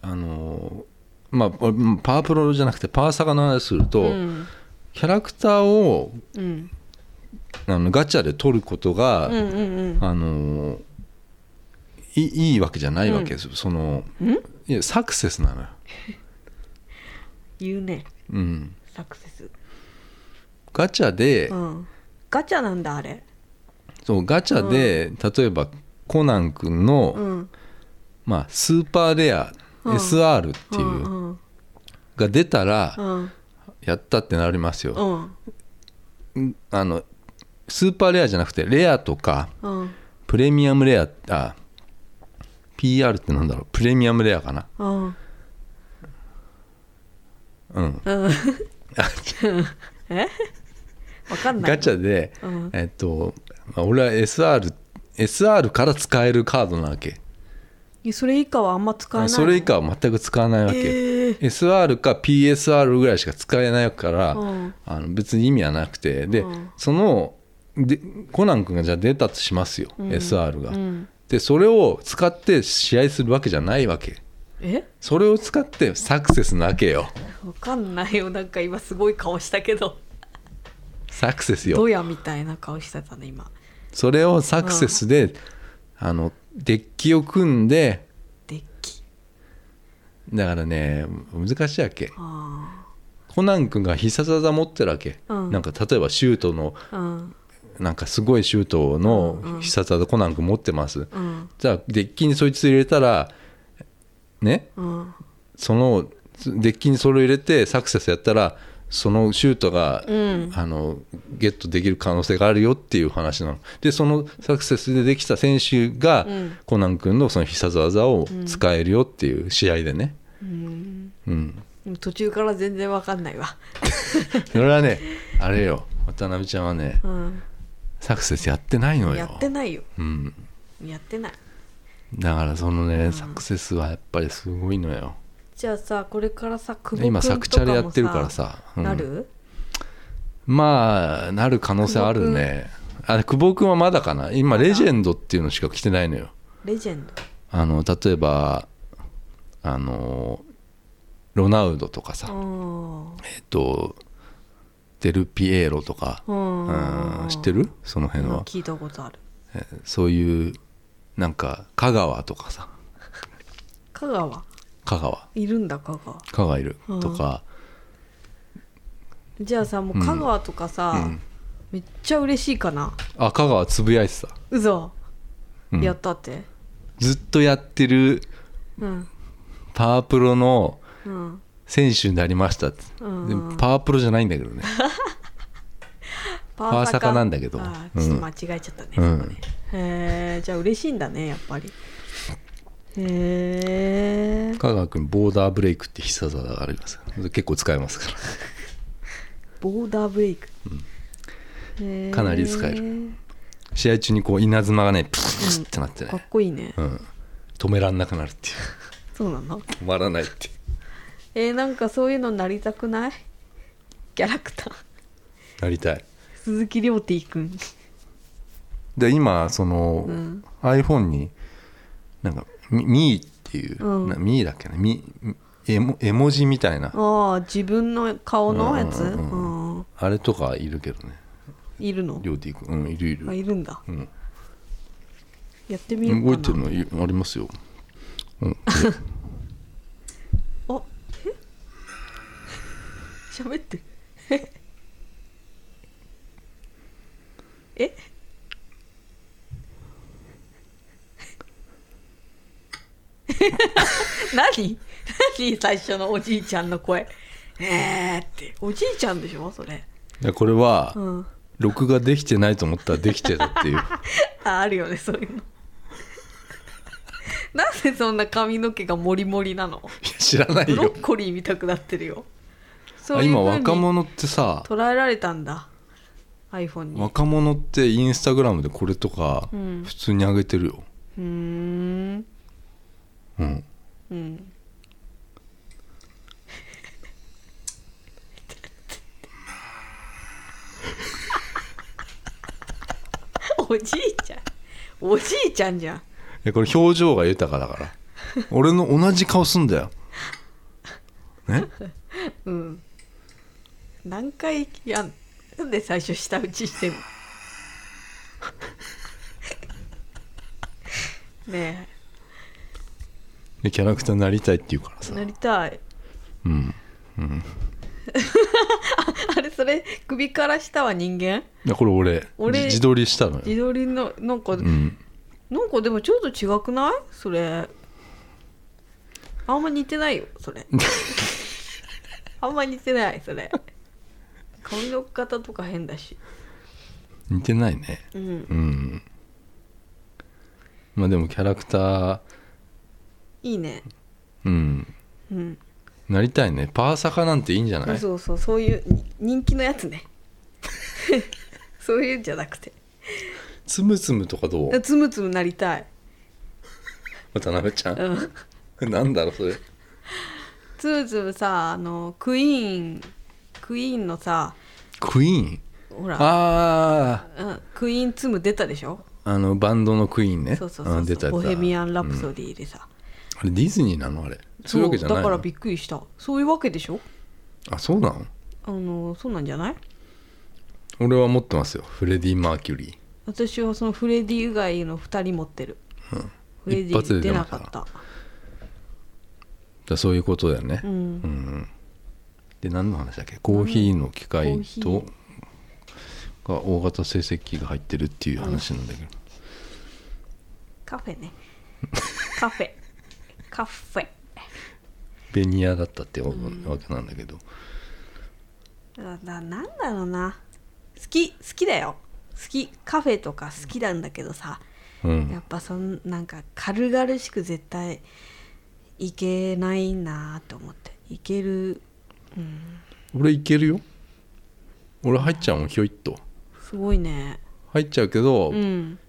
あのまあうんパワープロじゃなくてパワーサガの話すると、うん。キャラクターをうん。あのガチャで取ることが、うんうんうん。あのいいいいわけじゃないわけです、そのいやサクセスなのよ、言うね。うん、サクセス。ガチャで、うん。ガチャなんだあれそうガチャで、例えばコナン君の、うん。まあ、スーパーレア、うん。SR っていう、うんうん。が出たら、うん。やったってなりますよ、うん。あのスーパーレアじゃなくてレアとかうん。プレミアムレアあ PR ってなんだろうプレミアムレアかな。うん。うん。うん。え？わかんない。ガチャで、うん。えっと、まあ、俺は SR SR から使えるカードなわけ。えそれ以下はあんま使えないの？それ以下は全く使わないわけ、えー。SR か PSR ぐらいしか使えないから、うん。あの別に意味はなくて。で、うん。そのでコナン君がじゃあ出たとしますよ、うん。SR が、うん。でそれを使って試合するわけじゃないわけ。え？それを使ってサクセスなわけよ。わかんないよ。なんか今すごい顔したけど。サクセスよ。ドヤみたいな顔してたね今それをサクセスで、あのデッキを組んでデッキ。だからね難しいわけ。あコナン君が必殺技持ってるわけ、うん。なんか例えばシュートのあうん。なんかすごいシュートの必殺技コナン君持ってます、うん。じゃあデッキにそいつ入れたらね？うん。そのデッキにそれを入れてサクセスやったらそのシュートが、うん。あのゲットできる可能性があるよっていう話なの。でそのサクセスでできた選手が、うん。コナン君のその必殺技を使えるよっていう試合でね、うん。うん、途中から全然わかんないわ。それはねあれよ。渡辺ちゃんはねうん。サクセスやってないのよ。やってないよ。うん、やってない。だからそのね、サクセスはやっぱりすごいのよじゃあさこれからさ久保君今サクチャレやってるからさうん。なる？まあなる可能性あるね。あ久保君はまだかな。今レジェンドっていうのしか来てないのよ。レジェンド？あの例えばあのロナウドとかさ、うんえっとデルピエロとか、うんうん。知ってる？その辺は、聞いたことある。えーそういうなんか香川とかさ。香川？香川。いるんだ香川。香川いる。とか、じゃあさもう香川とかさ、うん。めっちゃ嬉しいかな。あ香川つぶやいてた、うそ、うん。やったって。ずっとやってるうん。パワープロのうん。選手になりましたって、うん。パワープロじゃないんだけどね。パワーサカなんだけど。ちょっと間違えちゃったね、うんそこね。へえじゃあ嬉しいんだねやっぱりへえ香川君ボーダーブレイクって必殺技があります 結構使えますから。ボーダーブレイク、へーかなり使える。試合中にこう稲妻がねプスッってなってかっね、こいいね、うん、止めらんなくなるっていう。そうなの？止まらないって えー、なんかそういうのなりたくない？キャラクター。なりたい。鈴木亮太くんで今その、うん。iPhone になんかミミーっていう、うん。なミーだっけなミ絵も絵文字みたいな。ああ自分の顔のやつ？うん。あれとかいるけどね。いるの？両手行くうんいるいあるいるんだ。うん。やってみようかな。動いてるのいありますよ。うん。あえ？喋って。る え？何？何？最初のおじいちゃんの声。えーって。おじいちゃんでしょ？それ。でこれはうん。録画できてないと思ったらできてたっていう。ああるよねそういうの。なんでそんな髪の毛がモリモリなの？いや知らないよ。ブロッコリー見たくなってるよ。そういう風に若者ってさ捉えられたんだ。iPhone に。若者ってインスタグラムでこれとかうん。普通に上げてるよ。うーんうん。うん。おじいちゃん。おじいちゃんじゃん。いやこれ表情が豊かだから。俺の同じ顔すんだよ。ね？うん。何回やん。なんで最初舌打ちしてんの？ねでキャラクターになりたいって言うからさ。えなりたい。うん。あれそれ首から下は人間？いやこれ俺俺じ自撮りしたのよ。自撮りのなんか、うん。なんかでもちょっと違くない？それ。あんま似てないよそれ。あんま似てないそれ。髪の型とか変だし。似てないね。うん。うん。まあでもキャラクターいいね。うん。うん。なりたいね。パーサカなんていいんじゃない？そうそうそう。いうに人気のやつね。そういうんじゃなくて。つむつむとかどう？つむつむなりたい。渡辺ちゃん？うん。なんだろうそれ。つむつむさあのクイーンクイーンのさクイーン？ほら。あうん、クイーンツム出たでしょ？ああのバンドのクイーンね。そうそうそうそう。あ出た出た。ボヘミアン・ラプソディでさ、あれディズニーなの？あれ。そういうわけじゃないの？だからびっくりした。そういうわけでしょ？あそうなの？あのそうなんじゃない？俺は持ってますよ。フレディ・マーキュリー。私はそのフレディ以外の2人持ってる、フレデ一発でィ出出ました。なかった。だそういうことだよね、うん、うんで何の話だっけ？コーヒーの機械コーヒとが大型成績機が入ってるっていう話なんだけど、カフェね。カフェカフェ。ベニヤだったってわけなんだけど、だだなんだろうな。好き好きだよ。好きカフェとか好きなんだけどさ、うん。やっぱそんなんか軽々しく絶対いけないなと思って。いける。俺いけるよ。俺入っちゃうもんひょいっと。すごいね。入っちゃうけど、うん。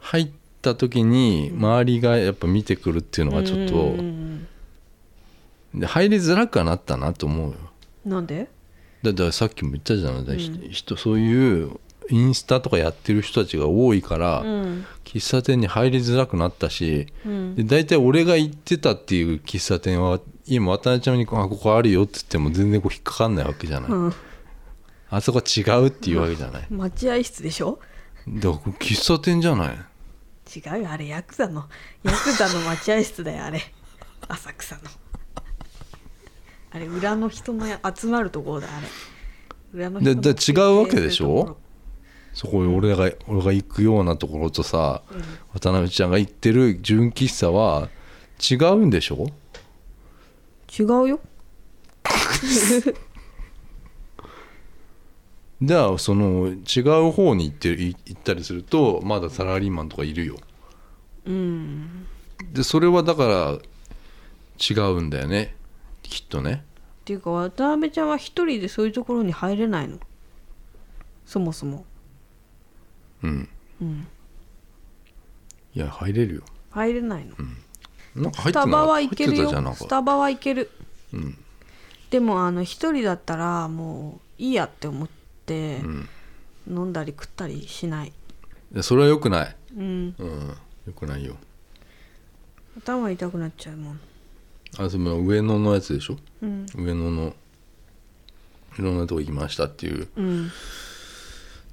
入った時に周りがやっぱ見てくるっていうのがちょっと、うん。うんうんで入りづらくはなったなと思うよ。なんで？だだからさっきも言ったじゃない、ひ人そういうインスタとかやってる人たちが多いから、うん。喫茶店に入りづらくなったし、うん。で大体俺が行ってたっていう喫茶店は今渡辺ちゃんにこ「あここあるよ」って言っても全然こう引っかかんないわけじゃない、うん。あそこは違うっていうわけじゃない、待合室でしょ？だから喫茶店じゃない違うよあれヤクザのヤクザの待合室だよあれ。浅草の。あれ裏の人のや集まるところだあれ。裏のでので違うわけでしょ？そこに俺が俺が行くようなところとさ、渡辺ちゃんが行ってる純喫茶は違うんでしょ？ろ違うよ じゃあその違う方に行ってい行ったりするとまだサラリーマンとかいるよ。うん。でそれはだから違うんだよね。きっとね。っていうか渡辺ちゃんは一人でそういうところに入れないの？そもそも。うん。うん。いや入れるよ。入れないの、なんか入ってなスタバは入って行けるよスタバは行ける。うん。でもあの一人だったらもういいやって思ってうん飲んだり食ったりしない。でそれはよくない。うん。うん。よくないよ。頭痛くなっちゃうもん。あその上野のやつでしょ？うん。上野のいろんなとこ行きましたっていううん。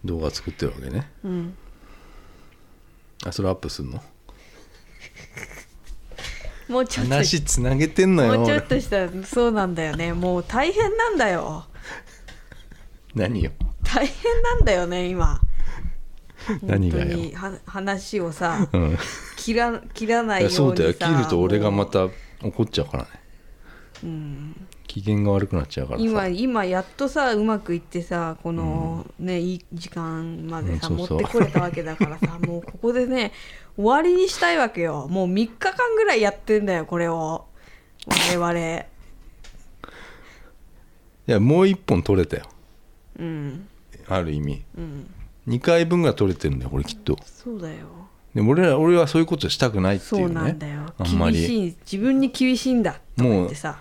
動画作ってるわけね。うん。あそれアップすんの？もうちょっと。話つなげてんのよ。もうちょっとしたらそうなんだよね。もう大変なんだよ何よ。大変なんだよね今。何がよ。本当には話をさうん。切ら切らないいようにさやそうだよ。切ると俺がまもた怒っちゃうからね。ううん。機嫌が悪くなっちゃうからさ。今今やっとさうまくいってさこの、ねいい時間までさ、うん持ってこれたわけだからさ もうここでね終わりにしたいわけよ。もう3日間ぐらいやってんだよこれを。我々。いやもう一本取れたようん。ある意味。うん。2回分が取れてるんだよこれきっと。そうだよ。でも俺ら俺はそういうことしたくないっていそううなんねだよ。あんまり。厳しい。自分に厳しいんだとか言ってさ。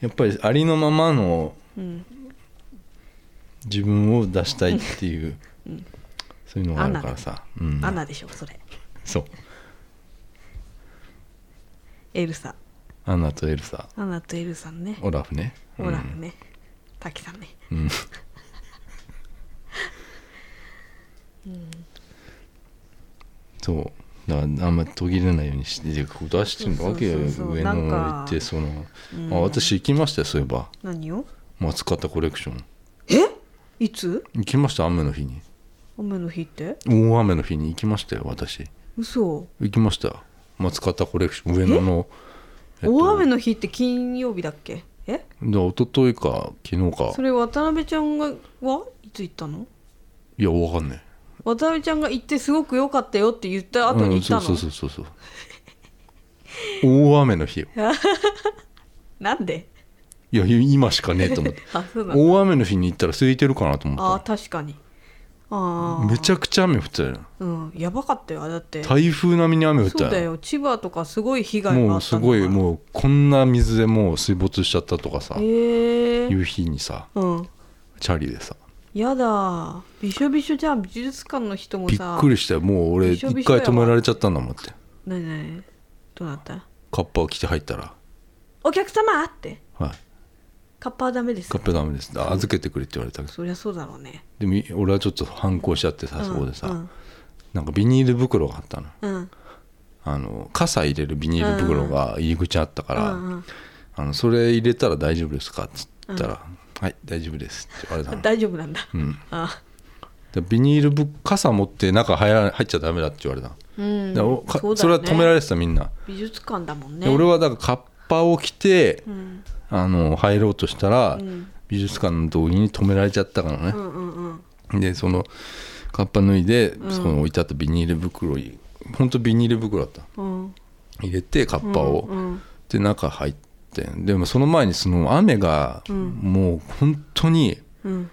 やっぱりありのままのうん。自分を出したいっていう、そういうのがあるからさ、うん、アナでしょそれ。そう。エルサ。アンナとエルサ。アナとエルサね。オラフね。オラフね。滝さんね。うん、うんそう。だあんま途切れないようにして出してるわけよ上野行ってその、あ私行きましたよそういえば。何を？松方コレクション。え？いつ？行きました雨の日に。雨の日って？大雨の日に行きましたよ私。嘘。行きました。松方コレクション上野のえ？っと大雨の日って金曜日だっけ？え？で一昨日か昨日か。それ渡辺ちゃんがはいつ行ったの？いやわかんない渡辺ちゃんが行ってすごく良かったよって言った後に行ったの、うん、そうそうそうそう。大雨の日よ。なんで？いや今しかねえと思って。大雨の日に行ったら空いてるかなと思あっ確かに。あめちゃくちゃ雨降ってたよ。うんやばかったよだって。台風並みに雨降ったそうだよ。千葉とかすごい被害がもうすごいもうこんな水でもう水没しちゃったとかさ、へえいう日にさ。うん。チャリでさやだ。びしょびしょじゃん美術館の人もびっさくりしたよ。もう俺びしょびしょやわ。一回止められちゃったんだもんって。なになにどうなった？カッパを着て入ったら。お客様？って。はい。カッパはダメですカッパダメです。あ預けてくれって言われたけど。そりゃそうだろうね。でもい俺はちょっと反抗しちゃってさそこでさ、うんなんかビニール袋があったの。うん。あの傘入れるビニール袋が入り口あったから、うんうん。あのそれ入れたら大丈夫ですか？っつったら、はい大丈夫です。って言われたの、大丈夫なんだ。うん、あでビニールぶ傘持って中入ら入っちゃダメだって言われた。の、うん。そね。それは止められてたみんな、美術館だもんね。で俺はだからカッパを着て、うん。あの入ろうとしたら、うん。美術館の時に止められちゃったからね。う、んうんうん。でそのカッパ脱いで、ん。その置いてあったビニール袋に本当ビニール袋だった。うん。入れてカッパを、うん。で中入ってでもその前にその雨がもう本当にうん。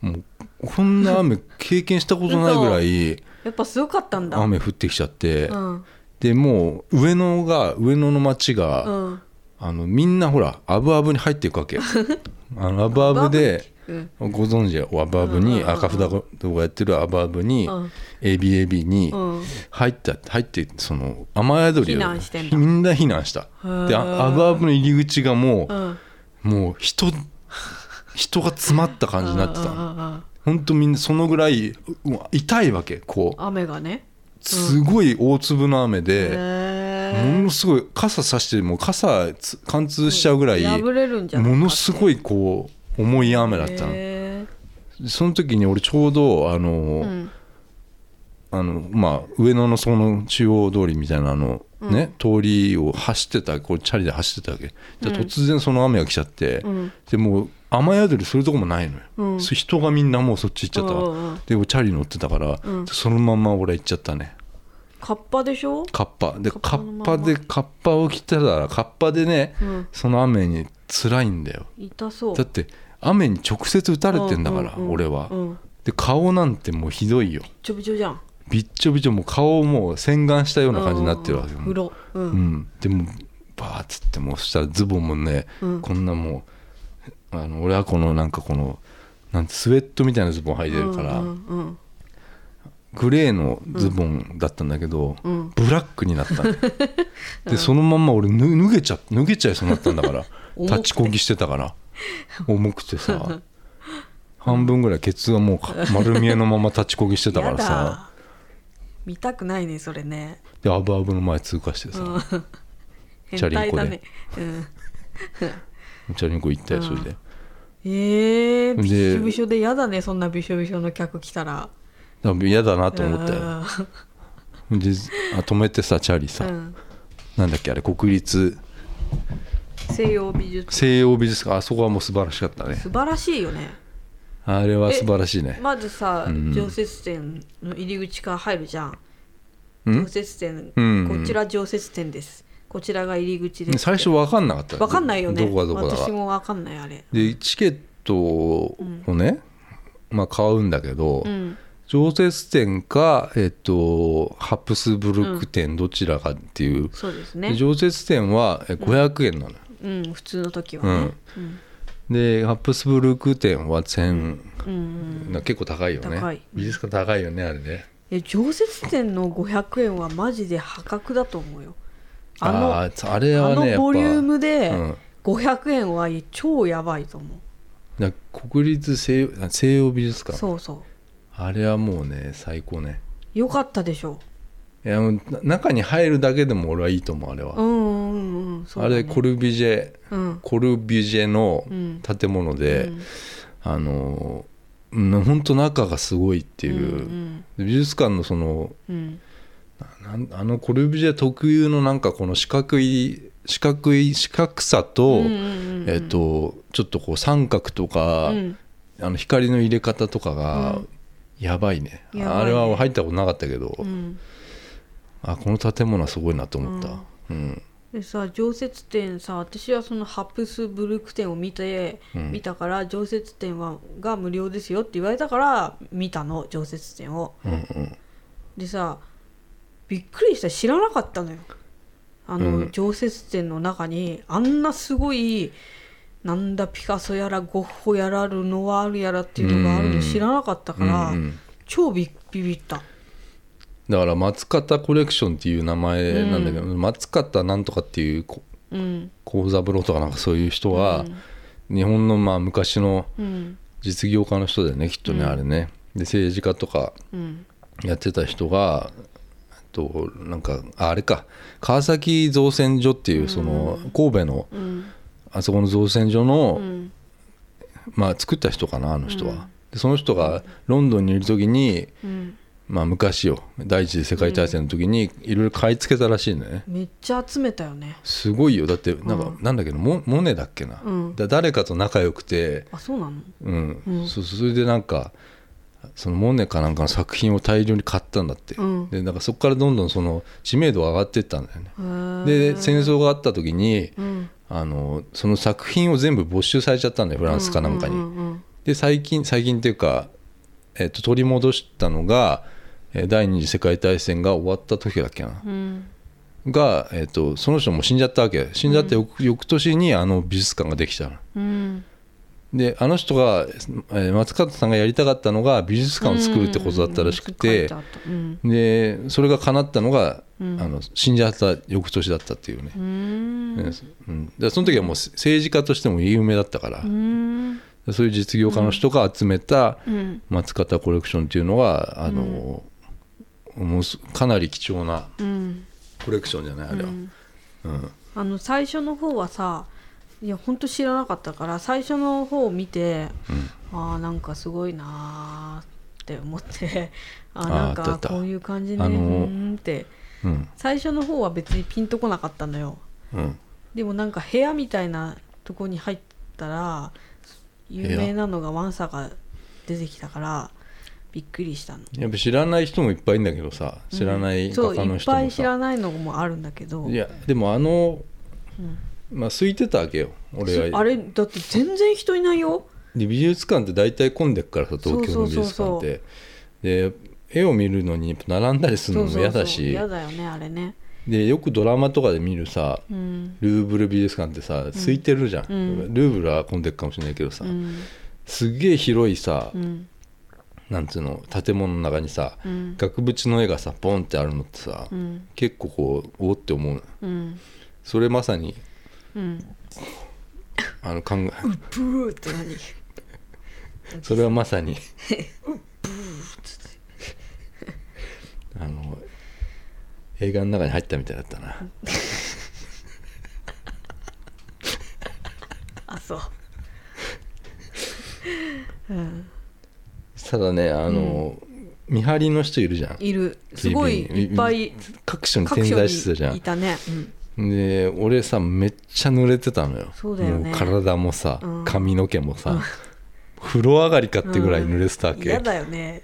もうこんな雨経験したことないぐらいやっぱすごかったんだ。雨降ってきちゃって。うん。でもう上野が上野の町が、うん。あのみんなほらアブアブに入っていくわけ あのアブアブでうんご存知アブアブに赤札動画やってるアブアブにうん。ABAB にうん。入った入ってその雨宿りをみんな避難した。ー。であアブアブの入り口がもううん。もう人人が詰まった感じになってたの。本当みんなそのぐらい痛いわけこう。雨がね。すごい大粒の雨で、へものすごい傘さしてもう傘つ貫通しちゃうぐらい、破れるんじゃないものすごいいこう重い雨だったの。へその時に俺ちょうどあの、ーうん。あのまあ上野のその中央通りみたいなあの、ね通りを走ってたこうチャリで走ってたわけ。で突然その雨が来ちゃって、うん。でもう雨宿りするとこもないのよ、うん。人がみんなもうそっち行っちゃったわ、うんうんうん。で俺チャリ乗ってたから、うん。そのまま俺行っちゃったね。カッパでしょ？カッパ。でカカッパでカッパを着てたらカッパでね、うん。その雨に辛いんだよ。痛そう。だって雨に直接打たれてんだから、俺は、うん。で顔なんてもうひどいよ。ちょびちょじゃん。びっちょびちょもう顔もう洗顔したような感じになってるわけよ、うん。風呂。ううん。ん、でもバーッつってもうそしたらズボンもね、うん。こんなもうあの俺はこのなんかこのなんてスウェットみたいなズボン履いてるから、グレーのズボンだったんだけど、うん。ブラックになったの。でそのまんま俺ぬ脱げちゃ脱げちゃいそうになったんだから。立ちこぎしてたから 重くてさ半分ぐらいケツがもうか 丸見えのまま立ちこぎしてたかやらさ。だ。見たくないねそれね。でアブアブの前通過してさ、うん。変 チャリンコで。ね。うん。チャリンコ行ったよそれで。えー、でびしょびしょでやだねそんなびしょびしょの客来たら。嫌だなと思ったよ。であ止めてさチャリさ、うん。なんだっけあれ国立西洋美術西洋美術館。あそこはもう素晴らしかったね。素晴らしいよね。あれは素晴らしいね。まずさ、うん。常設店の入り口から入るじゃん。うん？常設店、うん。こちら常設店です。こちらが入り口です最初分かんなかった。わかんないよね。どこがどこだか。私もわかんないあれ。でチケットをね、まあ買うんだけど、うん。常設店か、えっと、ハプスブルク店どちらかっていう、そうですでね常設店はえ500円なのよ、うん普通の時はね。うん。でハプスブルク店は1000、うんな結構高いよね。高い。美術館高いよねあれね。え常設店の500円はマジで破格だと思うよ。あのあーあれはあのねやっぱボリュームでうん。500円は超やばいと思う。だ国立西洋西洋美術館。そうそあれはもうね最高ね。うよかったでしょいや中に入るだけでも俺はいいと思うあれは、うんうんうんそうあれコルビジェうん。コルビジェのうん。建物で、うん。あのうん本当中がすごいっていう、うんで美術館のそのうん。あのコルビジェ特有のなんかこの四角い四角い四角さと、うんうんうんうん。えっとちょっとこう三角とか、うん。あの光の入れ方とかがうん。やばいね,、いね。あれは入ったことなかったけど、うんあこの建物はすごいなと思った、うん。でさ常設展さ私はそのハプスブルク展を見て、うん。見たから常設展はが無料ですよって言われたから見たの常設展を。うんうん。でさびっくりした。知らなかったのよ。あの、うん。常設展の中にあんなすごいなんだピカソやらゴッホやらルノワールやらっていうのがあるの知らなかったから、うんうん。超ビビビっただから松方コレクションっていう名前なんだけど、松方なんとかっていう幸三郎とかなんかそういう人は、日本のまあ昔のうん。実業家の人だよねきっとね、あれね。で政治家とかうん。やってた人がとなんかああれか。川崎造船所っていうその神戸のうん。あそこの造船所の、うん。まあ作った人かなあの人は、でその人がロンドンにいる時に、うんまあ、昔よ第一次世界大戦の時にいろいろ買い付けたらしいのね。めっちゃ集めたよね。すごいよ。だってなんか、うんなんだけどモモネだっけな、うん。だ誰かと仲良くて、あそうなの？うん。うん。そそれでなんかそのモネかなんかの作品を大量に買ったんだって、うん。でなんかそこからどんどんその知名度が上がっていったんだよね。で戦争があった時にうん。あのその作品を全部没収されちゃったんだよフランスかなんかに、うんうんで最近最近っていうか、えっと取り戻したのがえー第二次世界大戦が終わった時だっけな、うん。が、えっとその人も死んじゃったわけ。死んじゃって翌,、翌年にあの美術館ができたの。うん。であの人が、えー松方さんがやりたかったのが美術館を作るってことだったらしくて、うん。でそれが叶ったのが、うん。あの死んじゃった翌年だったっていうね、うん。でその時はもう政治家としても有名だったから、うん。そういう実業家の人が集めたうん。松方コレクションっていうのがあの、もうすかなり貴重なうんコレクションじゃないあれは、うん。うん。あの最初の方はさいや本当知らなかったから最初の方を見て、ああなんかすごいなーって思って あーなんかこういう感じねあのって。うん。最初の方は別にピンとこなかったのよ。うん。でもなんか部屋みたいなとこに入ったら有名なのがワンサが出てきたからびっくりしたの。やっぱ知らない人もいっぱいいるんだけどさ知らない画家のいっぱい知人もさ、らないのもあるんだけど。いやでもあの、うん。まあ空いてたわけよ俺があれだって全然人いないよ。で美術館って大体混んでっからさ東京の美術館って。で絵を見るのに並んだりするのも嫌だし。嫌だよねあれね。でよくドラマとかで見るさうん。ルーブル美術館ってさ空いてるじゃん、うん。ルーブルは混んでるかもしれないけどさ、うん。すっげえ広いさ、うんなんつうの建物の中にさうん。額縁の絵がさボンってあるのってさ、うん。結構こうおおって思ううん。それまさにうん。あの考えブーって何？それはまさにあの映画の中に入ったみたいだったな。あそう。う んただねあの、見張りの人いるじゃん。いる。すごいいっぱい各所に点在してたじゃん。にいたね、で俺さめっちゃ濡れてたのよ。そうだよね。もう体もさ、うん。髪の毛もさ、風呂上がりかってぐらい濡れてたわけ、嫌だよね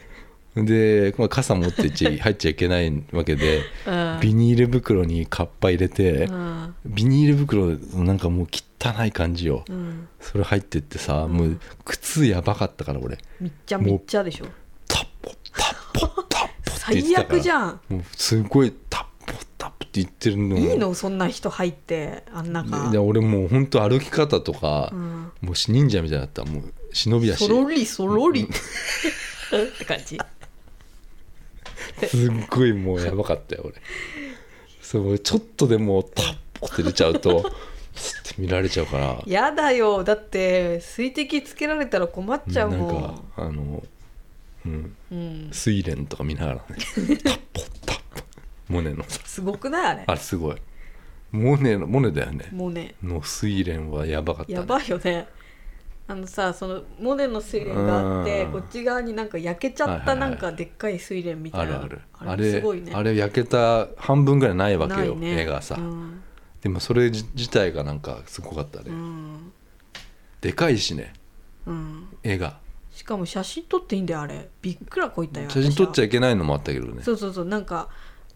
で、まあ、傘持ってっちゃ 入っちゃいけないわけで、うん。ビニール袋にカッパ入れて、うん。ビニール袋なんかもう汚い感じよ、うん。それ入ってってさ、もう靴やばかったから俺めっちゃめっちゃでしょ。タッポタッポタッポって最たから。悪じゃん。もうすごいタッポタッポって言ってるの。いいの？そんな人入ってあん中。で俺もう本当歩き方とか、うん。もう忍者みたいだった。もう忍び足。そろりそろり。って感じすっごいもうやばかったよ俺。そうちょっとでもタッポって出ちゃうとスッて見られちゃうから。やだよ。だって水滴つけられたら困っちゃうなん。もんかあのうん。うん、睡蓮とか見ながらね。タッポタッポモネのさ。すごくないあれ？あれすごい。モネのモネだよね。もうねの睡蓮はやばかった、ね、やばいよねあのさそのモネの睡蓮があってうん。こっち側になんか焼けちゃったはいはいはないんかでっかい睡蓮みたいなあるある。ああれれすごいね。あれ焼けた半分ぐらいないわけよ、ね。絵がさ、うん。でもそれ自自体がなんかすごかったね、うん。でかいしねうん。絵がしかも写真撮っていいんだよあれ。びっくらこいたよ写真撮っちゃいいけないのもあったけどね。そうそうそうなんか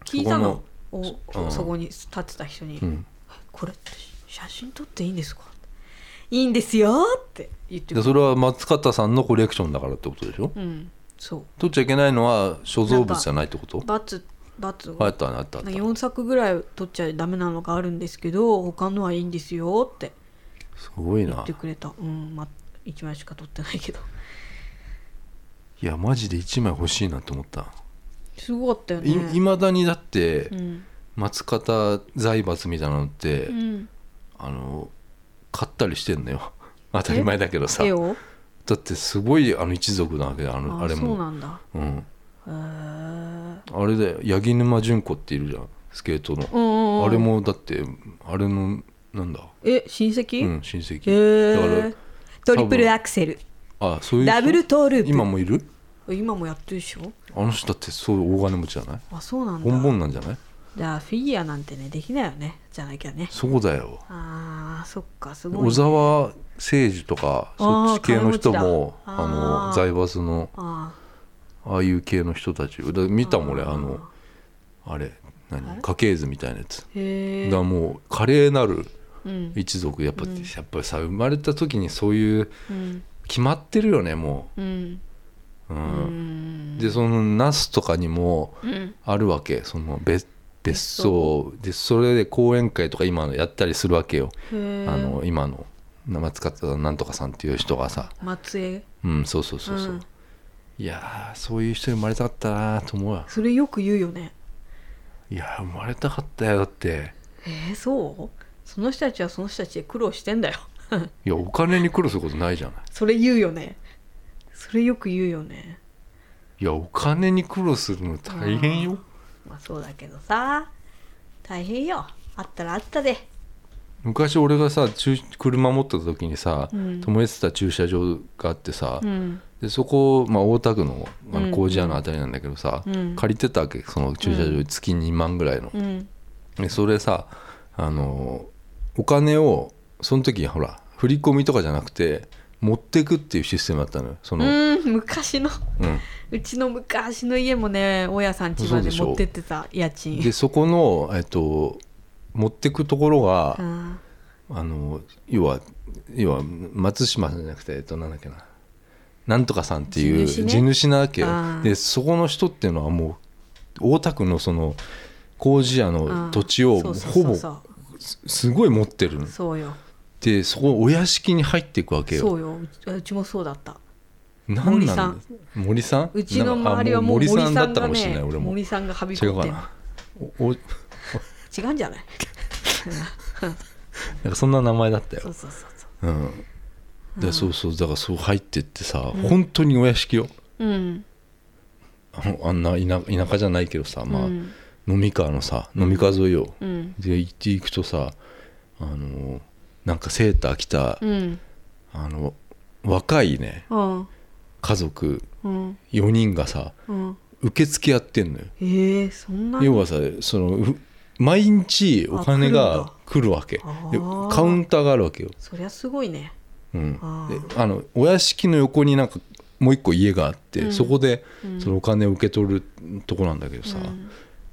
聞いたのおうん。そこに立ってた人にうん、これって写真撮っていいんですか?」いいんですよ」って言ってそれは松方さんのコレクションだからってことでしょ？うん。そう。撮っちゃいけないのは所蔵物じゃないってこと？バツバツあったねあったあった。4作ぐらい撮っちゃダメなのがあるんですけど他のはいいんですよってすごいな。言ってくれた。うんまあ1枚しか撮ってないけど。いやマジで1枚欲しいなと思った。すごかったよいね。いまだにだってうん、松方財閥みたいなのって、うん、あの買ったりしてんのよ。当たり前だけどさ。だってすごいあの一族なわけだあのああれも。そうなんだ。うん、あれで八木沼純子っているじゃんスケートの、あれもだってあれのなんだ？え親戚、うん親戚。へだからえトリプルアクセル。あそういう人？ダブルトーループ。今もいる？今もやってるでしょ？あの人だってそういう大金持ちじゃない？あそうなんだ。ボンボンなんじゃない？じゃあフィギュアなんてねできないよねじゃなきゃね。そうだよ。あーそっかすごい、ね、小沢誠二とかそっち系の人もあの財閥のあああいう系の人たち。だ見たもん俺あのあれ何？家系図みたいなやつ。がもう華麗なるうん。一族。やっぱ、うん。やっぱりさ生まれた時にそういううん。決まってるよねもう。ん。う、ううん。んでその那須とかにもうん。あるわけ。その別別荘でそれで講演会とか今のやったりするわけよ、あの今の松方なんとかさんっていう人がさ。松江？うんそうそうそうそう、うん。いやーそういう人に生まれたかったなと思うわ。それよく言うよね。いやー生まれたかったよだって。えー、そう？その人たちはその人たちで苦労してんだよ。いやお金に苦労することないじゃない。それ言うよね。それよく言うよね。いやお金に苦労するの大変よまあそうだけどさ大変よ。あったらあったで。昔俺がさ駐車持ってた時にさ、うん。泊めてた駐車場があってさ、うん。でそこ、まあ、大田区のあうん。の工事屋のあたりなんだけどさ、うん。借りてたわけその駐車場月2万ぐらいの、うん。でそれさあのお金をその時ほら振り込みとかじゃなくて持ってくっていうシステムだったのよ。その、うん昔の。うん。うちの昔の家もね大家さん家まで持ってってた家賃。でそこの、えっと、持ってくところが、うん。あの要は要は松島さんじゃなくて、えっと、なんだっけな。なんとかさんっていう地主なわけよ。でそこの人っていうのはもう大田区のその工事屋の土地をほぼすごい持ってるの。そうよでそこお屋敷に入っていくわけよ。そうよ。うちうちもそうだった。なん？森さなん。ん森さん？うちの周りはもう森さんだったかもしれない俺も。森さんがはびこって。違うかな？違うんじゃない？かそんな名前だったよ。そうそうそうそう。うん。でそうそうだからそう入ってってさ、本当にお屋敷よ。うん。あんな田田舎じゃないけどさ、まあうん。飲み川のさ飲み川沿いよ、うん。で行っていくとさあのなんかセーター着た、うん。あの若いねうん。家族うん。4人がさうん。受付やってんのよ。ええそんなに？要はさそのう毎日お金が来るわけ。カウンターがあるわけよ、そりゃすごいね。うん。あ、あのお屋敷の横になんかもう一個家があって、うん。そこでうん。そのお金を受け取るとこなんだけどさ、うん。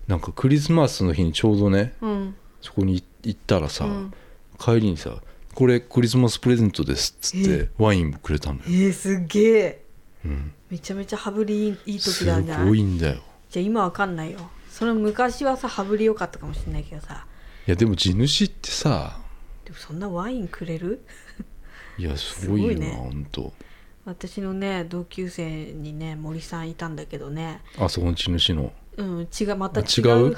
なんかクリスマスの日にちょうどねうん。そこに行ったらさ、うん帰りにさ「これクリスマスプレゼントです」っつってえワインくれたのよ、えー、すげえ。うん、めちゃめちゃ羽振りいい時すなんじゃない？ごいんだよ。じゃあ今わかんないよ。それ昔はさ羽振り良かったかもしれないけどさ。いやでも地主ってさでもそんなワインくれる？いやすごいよなね。ほんと。私のね同級生にね森さんいたんだけどね。あそこの地主の。うん違うまた違う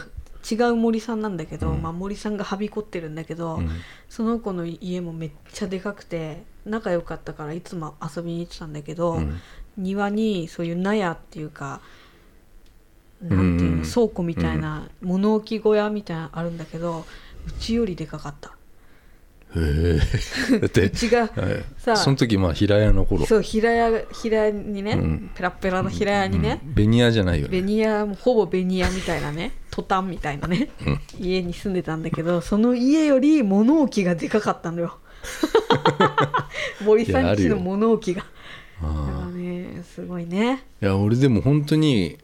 違う森さんなんだけど、うん。まあ、森さんがはびこってるんだけど、うん。その子の家もめっちゃでかくて仲良かったからいつも遊びに行ってたんだけど、うん。庭にそういう納屋っていうかなんていうの、うん。倉庫みたいな物置小屋みたいなのあるんだけどうちよりでかかった。へえ。だって うちがはい。さその時まあ平屋の頃。そう平屋平屋にね、うん。ペラッペラの平屋にね、うん。ベニヤじゃないよね。ベニヤもほぼベニヤみたいなねトタンみたいなね、うん。家に住んでたんだけどその家より物置がでかかったのよ。森さんちの物置が。だかあらねすごいね。あいや俺でも本当に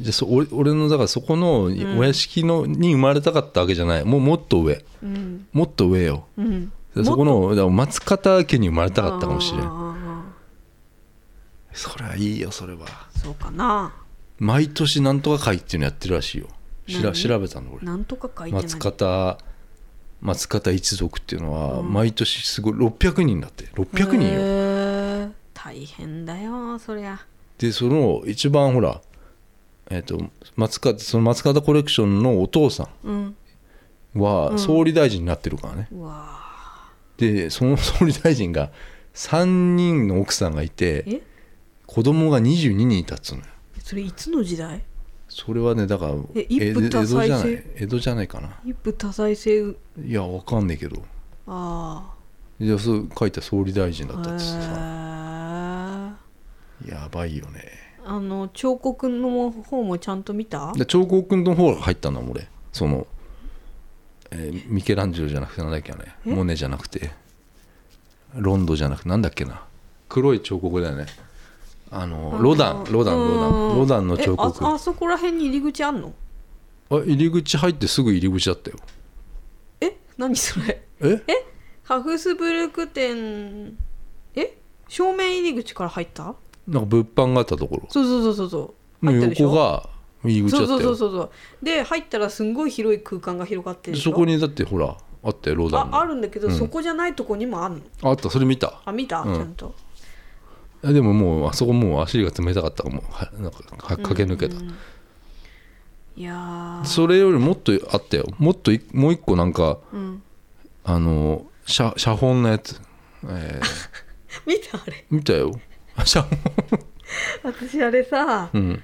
じゃあそ俺俺のだからそこのん。お屋敷のに生まれたかったわけじゃない。もうもっと上。うん。もっと上よ。うん。でそこの松方家に生まれたかったかもしれん。それはいいよそれは。そうかな毎年なんとか会っていうのやってるらしいよ。しら何調べたの俺。なんとか書いて松方松方一族っていうのはうん。毎年すごい600人だって。600人よ。大変だよそりゃ。でその一番ほらえっ、と松方その松方コレクションのお父さうん。ん。は総理大臣になってるからね、うわでその 総理大臣が3人の奥さんがいて子供が22人いたっつうのよそれいつの時代？それはねだからえ一夫多江戸じゃない。妻制江戸じゃないかな。一夫多妻制？いやわかんねえけど。あいやそう書いた総理大臣だあったっつってさ。やばいよね。あの彫刻の方もちゃんと見た？で彫刻の方が入ったの俺。その、えーミケランジェロじゃなくてなんだっけあモネじゃなくて。ロンドじゃなくてなんだっけな。黒い彫刻だよねあのロダンロダンロダン。ロダンの彫刻。えああそこら辺に入り口あんの？あ入り口入ってすぐ入り口だったよ。え？何それ？え？え？ハフスブルク店？え？正面入り口から入った？なんか物販があったところ。そうそうそうそうそう。の横が入り口だそうったよ。そうそうそうそうで入ったらすんごい広い空間が広がってるそこにだってほらあったよロダンの。ああるんだけど、うん。そこじゃないとこにもあんの？あったそれ見た。あ見た、うん。ちゃんと。あでももうあそこもう足が冷たかったからも。うはなんかは駆け抜けた、うんいやー。それよりもっとあったよ。もっといもう一個なんかうん。あの写写本のやつ、えー。見たあれ。見たよ。写本。私あれさ、うん。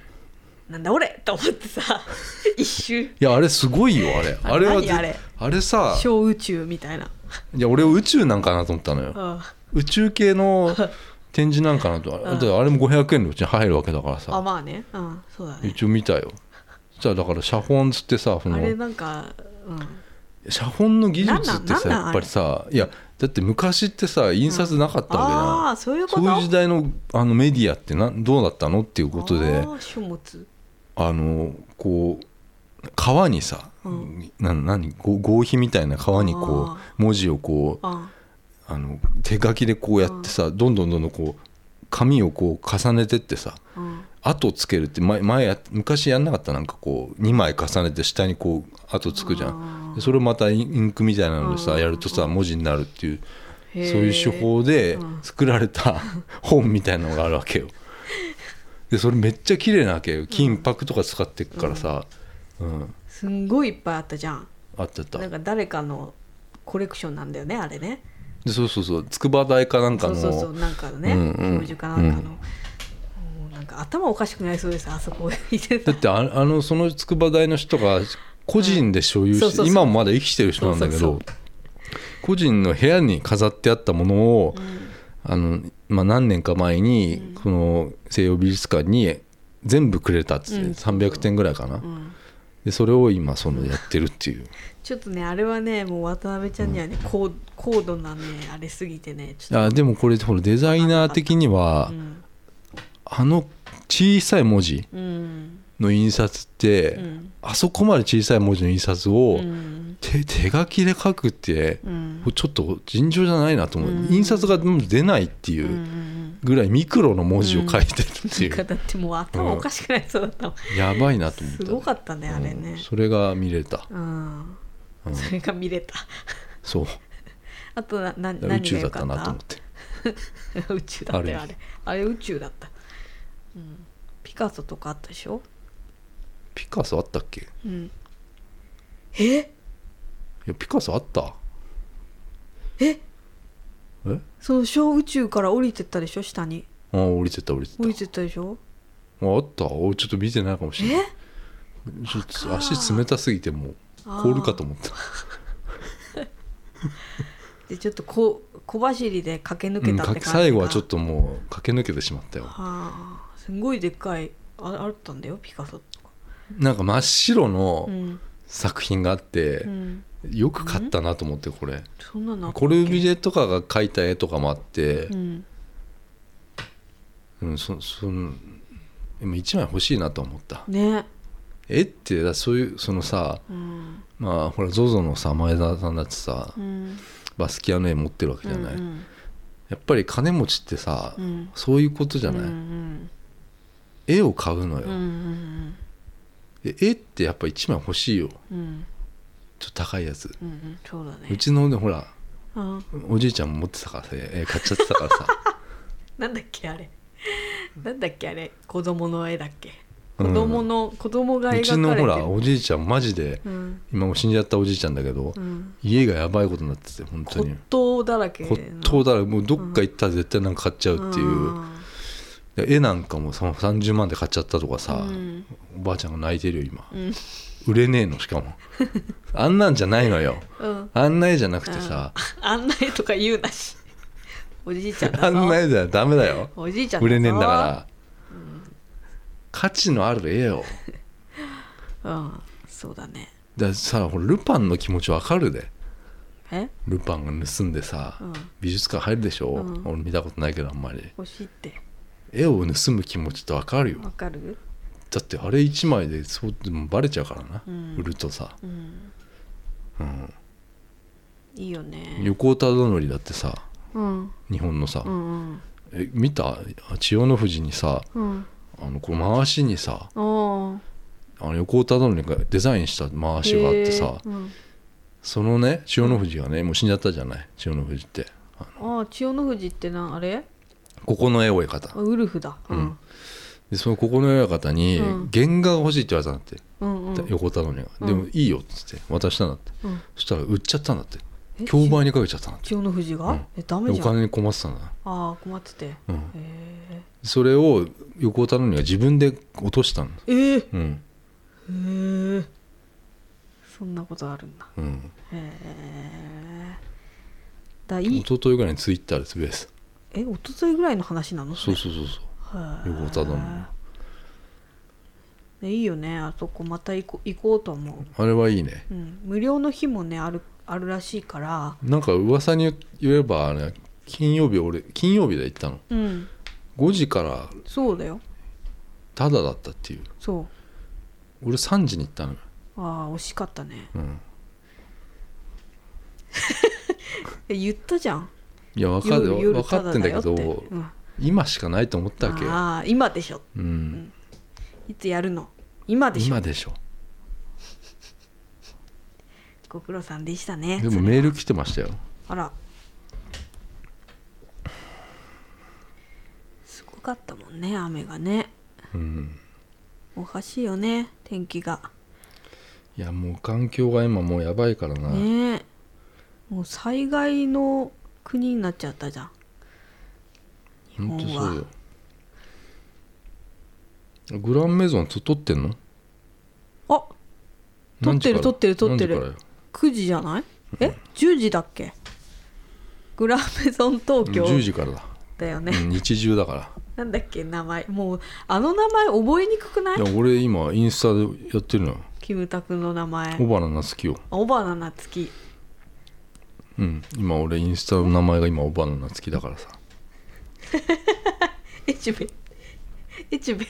なんだ俺？と思ってさ 一瞬いやあれすごいよあれ。ああれは何あれ？あれさ小宇宙みたいな。いや俺宇宙なんかなと思ったのよ。あ宇宙系の展示なんかなと。だってあれも500円のうちに入るわけだからあさまあね。うん。そうだね。一応見たよ。じゃあだから写本つってさそのあれなんかうん。写本の技術ってさやっぱりさいやだって昔ってさ印刷なかったわけじゃん、ああそういうそういう時代のあのメディアってなどうだったのっていうことで書物。あのこう川にさ、うん。な何？ご合皮みたいな川にこあう文字をこうああの手書きでこうやってさどんどんどんどんこう紙をこう重ねてってさうん。跡つけるって前前や昔やんなかったなんかこう2枚重ねて下にこう跡つくじゃん。でそれをまたインクみたいなのでさうん。やるとさ文字になるっていうそういう手法でうん。作られた 本みたいなのがあるわけよ。でそれめっちゃ綺麗なわけよ。金箔とか使ってっからさ、うん。すんごいいっぱいあったじゃん。あったあった。なんか誰かのコレクションなんだよねあれねでそうそうそう筑波大かなんかのそうそうそうなんかのね、うんうん教授かなんかの、もうなんか頭おかしくなりそうですあそこだってああのその筑波大の人が個人で所有して、今もまだ生きてる人なんだけど個人の部屋に飾ってあったものを、あのまあ、何年か前に、この西洋美術館に全部くれたっつって、うん。300点ぐらいかな、うん。でそれを今そのやってるっていうちょっとねあれはねもう渡辺ちゃんにはね、高高度なねあれすぎてねちょっあでもこれほらデザイナー的には、とうんあの小さい文字うん。の印刷って、うん。あそこまで小さい文字の印刷を、うん。手手書きで書くって、うん。ちょっと尋常じゃないなと思う、うん。印刷が出ないっていうんううん。ぐらいミクロの文字を書いてるっていう、なんかだってもう頭おかしくなりそうだったもん、やばいなと思った。すごかったねあれうん。ねそれが見れた。うん、うん。それが見れた。そう。あとなな宇何が宙だったなと思って。宇宙だったよあれ。あれ。宇宙だった、うん、ピカソとかあったでしょ、ピカソあったっけ？いうん、え？やピカソあった。え？え？そう小宇宙から降りてったでしょ？下に。あ降りてた降りて降りてったでしょ？たああった？おちょっと見てないかもしれない。え？ちょっと足冷たすぎてもう凍るかと思った。でちょっとこ小走りで駆け抜けたって感じが、最後はちょっともう駆け抜けてしまったよ。はあすごいでっかいああったんだよピカソとか。なんか真っ白のうん、作品があってう、ん、よく買ったなと思ってこれ。そんコルビジェとかが描いた絵とかもあってう、ん。うん、そそのでも1枚欲しいなと思った。ね絵ってだそういうそのさうん。まあほら ZOZO のさ前田さんだってさうん。バスキアの絵持ってるわけじゃない、うんやっぱり金持ちってさ、うん。そういうことじゃない、うん絵を買うのよ、うんうんで絵ってやっぱ1枚欲しいよ。うん。うんちょっと高いやつ。うんうん。そうだね。うちのねほらうん。おじいちゃんも持ってたからさ絵買っちゃってたからさ。なんだっけあれ。なんだっけあれ。子供の絵だっけ。うん子供の、子供がうちのほらおじいちゃんマジでうん。今もう死んじゃったおじいちゃんだけど、うん。家がやばいことになってて本当骨に董だらけの。骨董だらもうどっか行ったら絶対なんか買っちゃうっていう、うん。で絵なんかもその30万で買っちゃったとかさ、うん。おばあちゃんが泣いてるよ今、うん。売れねえのしかも。あんなんじゃないのよ。うん。あんな絵じゃなくてさ、あんな絵とか言うなし。おじいちゃんだぞ。あんな絵じゃダメだよ。おじいちゃん売れねえんだから、価値のある絵よ うんそうだね。ださほらルパンの気持ちわかるで。え？ルパンが盗んでさ、うん。美術館入るでしょ、うん。俺見たことないけどあんまり。欲しいって。絵を盗む気持ちってわかるよ。わかる？だってあれ1枚でそうでもバレちゃうからな、うん。売るとさ、うん。うん、いいよね。横尾忠則だってさうん。日本のさ、うんうん。え見た？千代の富士にさうんあのこう回しにさああの横尾忠則がデザインした回しがあってさ、うん、そのね千代の富士がねもう死んじゃったじゃない千代の富士って。あのああ千代の富士ってなあれ？ここの絵親方あウルフだ。うん。でそのここの親方にうん。原画が欲しいって言われたんだって、うんうん。横尾忠則が、うん。でもいいよっつって渡したんだって。うん。そしたら売っちゃったんだって。え競売にかけちゃったんだって。千代の富士が、うん。えダメじゃん。お金に困ってたんだ、あ困ってて。へうん、えそれを横尾忠則が自分で落としたんだえー、うん。へえそんなことあるんだ。うん。へえだいい。一昨日ぐらいにツイッターでつぶやいてたえ一昨日ぐらいの話なの？そううそうそうそう。へ横尾忠則ねいいよね。あそこまた行こ行こうと思あれはいいね。う、うん、無料の日もねあるあるらしいから。なんか噂に言えばあれ金曜日俺金曜日で行ったの。うん5時からそうだよ。タダだったっていう。そう。俺3時に行ったのよ、ああ惜しかったね。うん、え言ったじゃん。いや分かる分かってんだけどうん。今しかないと思ったわけよ、ああ今でしょ。うん、いつやるの？今でしょ。今でしょ。ご苦労さんでしたねでもメール来てましたよ。あらすごかったもんね雨がね。うん。おかしいよね天気が。いやもう環境が今もうやばいからな、ねもう災害の国になっちゃったじゃん。本当そうよ。グランメゾンと撮ってんの？あ撮ってる撮ってる撮ってる。何時からよ？9時じゃない？え？10時だっけ？グランメゾン東京。10時からだ、だよね、うん日中だからなんだっけ名前。もうあの名前覚えにくくない？いや俺今インスタでやってるのよ。キムタクの名前。小原夏樹を。おばななつき。うん。今俺インスタの名前が今小原夏樹だからさ。エチュベエチュベ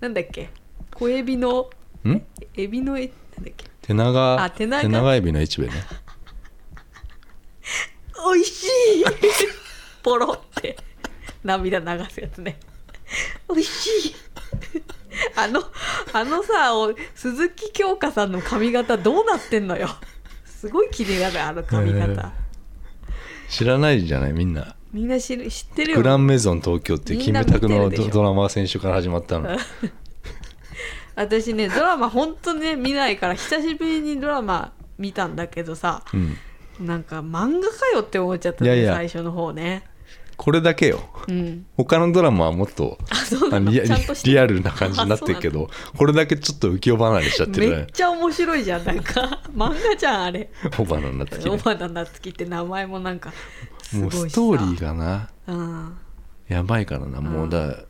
なんだっけ？小エビのん？エビのえなんだっけ？手長あ手長エビのエチベね。おいしい。ポロ涙流すやつね。おいしい。あのあのさお鈴木京香さんの髪型どうなってんのよ。すごい気になるあの髪型、へー知らないじゃないみんな。みんな知る知ってるよ。グランメゾン東京っていうキムタクのドドラマが先週から始まったの。私ねドラマほんとね見ないから久しぶりにドラマ見たんだけどさ。うん。なんか漫画かよって思っちゃったね最初の方ねこれだけよ。うん。他のドラマはもっとリリアルな感じになってるけどこれだけちょっと浮世離れしちゃってめるねっちゃ面白いじゃんなんか。漫画じゃんあれ。小原夏樹ね。小花夏樹って名前もなんかすごもいうストーリーがなうん。やばいからな。もううんだ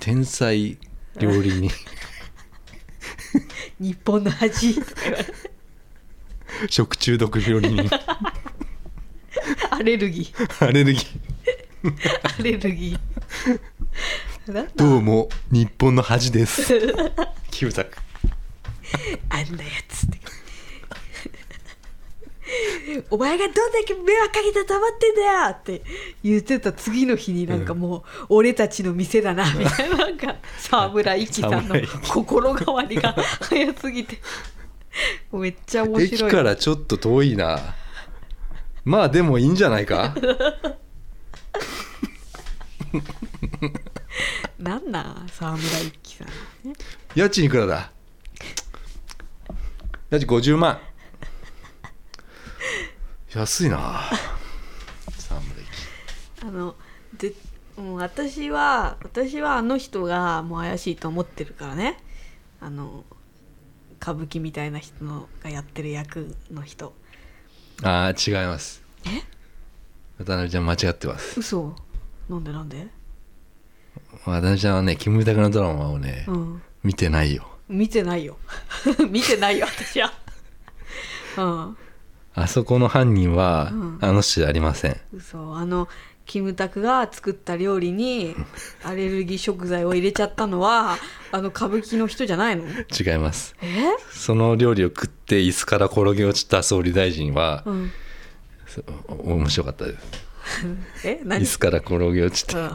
天才料理人。日本の恥とか言われて食中毒料理人。アレルギー。アレルギーアレルギー。どうも日本の恥です。キムタク。あんなやつって。お前がどんだけ迷惑かけてたまってんだよって言ってた次の日になんかもう、俺たちの店だなみたいな。なんか沢村一樹さんの心変わりが早すぎて。めっちゃ面駅白い。からちょっと遠いな。まあでもいいんじゃないか？なんなん沢村一樹さん。ね家賃いくらだ？家賃50万。安いな。沢村一あのでもう私は私はあの人がもう怪しいと思ってるからね。あの歌舞伎みたいな人のがやってる役の人。ああ違います。え？渡辺ちゃん間違ってます。嘘。なんでなんで？渡辺ちゃんはねキムタクのドラマをね、うん。見てないよ。見てないよ。見てないよ私は。うん。あそこの犯人は、うん。あの人じゃありません。嘘。あのキムタクが作った料理にアレルギー食材を入れちゃったのはあの歌舞伎の人じゃないの？違います。え？その料理を食って椅子から転げ落ちた総理大臣は、うん。そ面白かったです。え何？椅子から転げ落ちて。うん。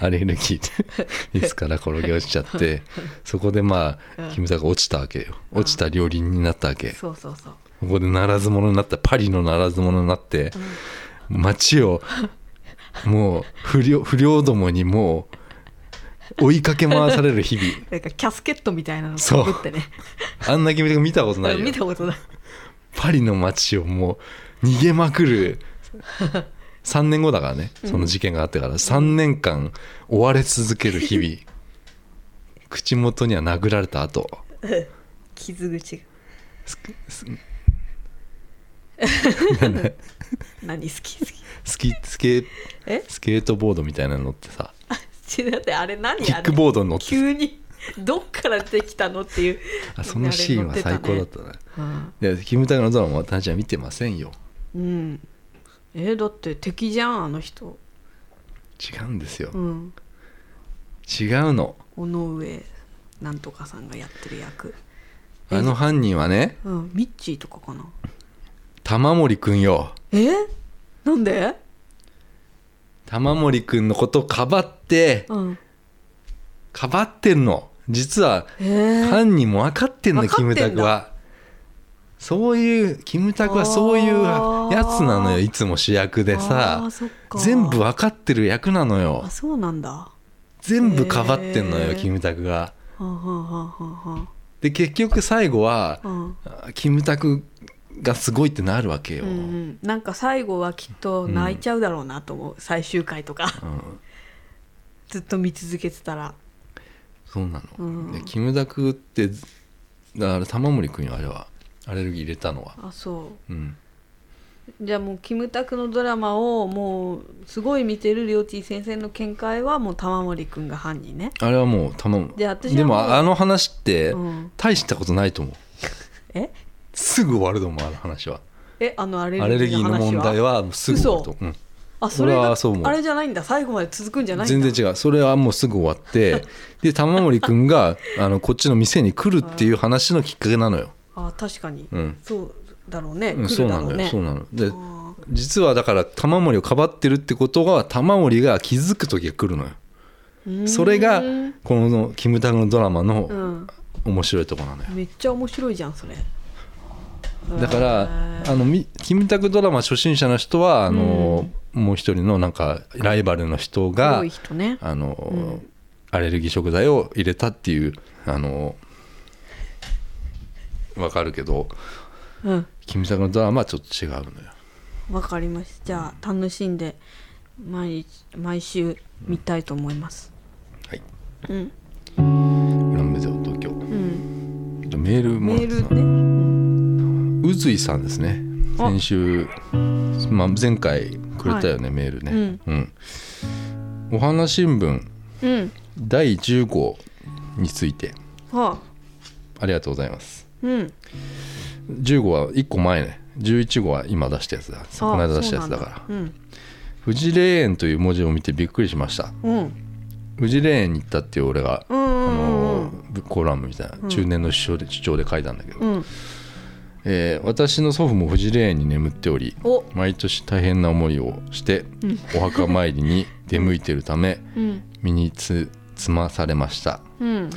アレルギーで。椅子から転げ落ちちゃって。そこでまうん。あキムタクが落ちたわけよ。落ちた料理人になったわけ。そうそうそう。ここでならず者になったパリのならず者になって街をもう不良不良どもにもう追いかけ回される日々。なんかキャスケットみたいなのかぶってね。あんなキムタク見たことないよ。見たことない。パリの街をもう逃げまくる。3年後だからねその事件があってから。3年間追われ続ける日々。口元には殴られた後。傷口が。何？好き？好き？スキスケえ？スケートボードみたいなの乗ってさ。ちだってあれ何？キックボードに乗って急にどっから出てきたのっていう。あそのシーンは最高だったねうん、いやキムタクのドラマ私は見てませんようん、えだって敵じゃんあの人。違うんですよ。うん。違うの。尾上なんとかさんがやってる役。あの犯人はねうんミッチーとかかな。玉森くんよ。え？なんで？玉森くんのことをかばってうん。かばってんの。実はえー、犯人も分かってんの分かってんだ。キムタクはそういうキムタクはそういうやつなのよいつも主役であさ全部分かってる役なのよ。あそうなんだ。は全部かばってんのよキムタクが。あはあはあはで結局最後はあはああキムタクがすごいってなるわけよ、うんうん、なんか最後はきっと泣いちゃうだろうなと思う、最終回とか。うん。ずっと見続けてたら。そうなの、うん。でキムタクってだから玉森君よあれはアレルギー入れたのは。あそう。ん。うじゃあもうキムタクのドラマをもうすごい見てるりょうちぃ先生の見解はもう玉森くんが犯人ね。あれはもう頼む。じゃあ私はでもうもあの話ってうん。大したことないと思う。え？すぐ終わると思うあの話は。えあのアレルルギーの話ギーの問題はすぐ終わると思う、うん。俺あそれがはそうあれじゃないんだ。最後まで続くんじゃない全然違う。それはもうすぐ終わって。で玉森君があのこっちの店に来るっていう話のきっかけなのよ、あ確かに、うん。そうだろうね、うん、来そうなのよ、ねそうなのであ実はだから玉森をかばってるってことは玉森が気づく時が来るのよ。ーそれがうんこのキムタクのドラマうのん。面白いところなのよ。めっちゃ面白いじゃんそれ。だからあのみキムタクドラマ初心者の人はあの、もう一人のなんかライバルの人が多い人ね。あの、アレルギー食材を入れたっていうあのわかるけどうん。キムタクのドラマはちょっと違うのよ。わかりましたじゃあ楽しんで毎日毎週見たいと思います。はい。うん。裏目ゼオ東京。うん。メールもメールね、うん、うずいさんですね。あ。先週、まあ、前回くれたよね、メールね、うん。お花新聞。うん。第10号について。はあ。ありがとうございますうん。10号は1個前ね。11号は今出したやつだ。この間出したやつだから。うん富士霊園という文字を見てびっくりしました。うん。富士霊園に行ったっていう俺が、あのコラムみたいな中年の主張で主張で書いたんだけど、うん。えー私の祖父も富士霊園に眠っておりお。毎年大変な思いをしてお墓参りに出向いているため うん。身につつまされました。うん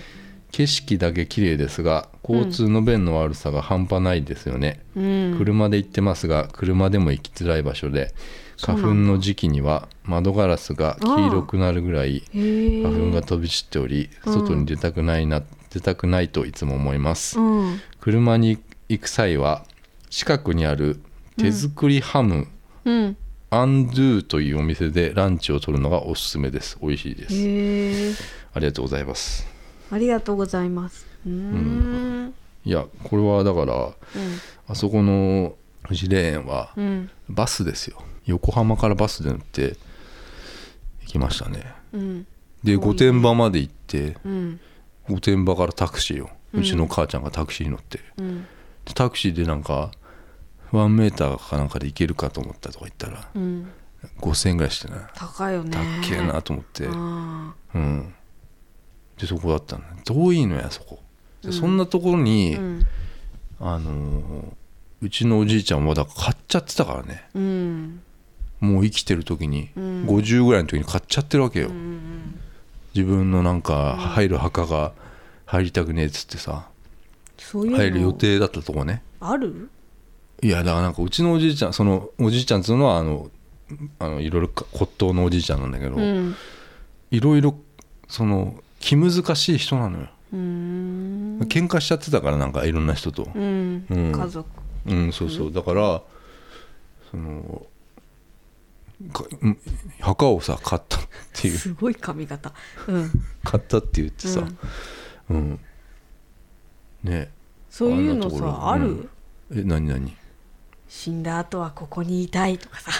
景色だけ綺麗ですが交通の便の悪さが半端ないですよね、うん。車で行ってますが車でも行きづらい場所で花粉の時期には窓ガラスが黄色くなるぐらい花粉が飛び散っておりうん外に出たくないな出たくないといつも思います。うん。車に行く際は近くにある手作りハム、うん。アンドゥというお店でランチを取るのがおすすめです。美味しいです。ありがとうございますありがとうございます。うーん。いやこれはだからあそこの富士霊園はうん。バスですよ。横浜からバスで乗って行きましたね。うん。で御殿場まで行ってうん。御殿場からタクシーをうちの母ちゃんがタクシーに乗ってタクシーでなんかワンメーターかなんかで行けるかと思ったとか言ったらうん。5000円ぐらいしてね高いよね。たっけえなと思って。あうんでそこだったの遠いのやそこ。でそんなところに、ーうん。あのーうちのおじいちゃんはだから買っちゃってたからね。うん。もう生きてる時に、うん。50ぐらいの時に買っちゃってるわけよ、うん自分のなんか入る墓が入りたくねえっつってさ入る予定だったとこね。ある？いやだからなんかうちのおじいちゃんそのおじいちゃんっつうのはあのあのいろいろ骨董のおじいちゃんなんだけど、うん。いろいろその気難しい人なのよ。うーん。喧嘩しちゃってたからなんかいろんな人と。うん。うん。家族。うんそうそう。だからその墓をさ買ったっていう。すごい髪型。うん。買ったって言ってさ。うん、ね。そういうのさある？うん。え何何？死んだ後はここにいたいとかさ。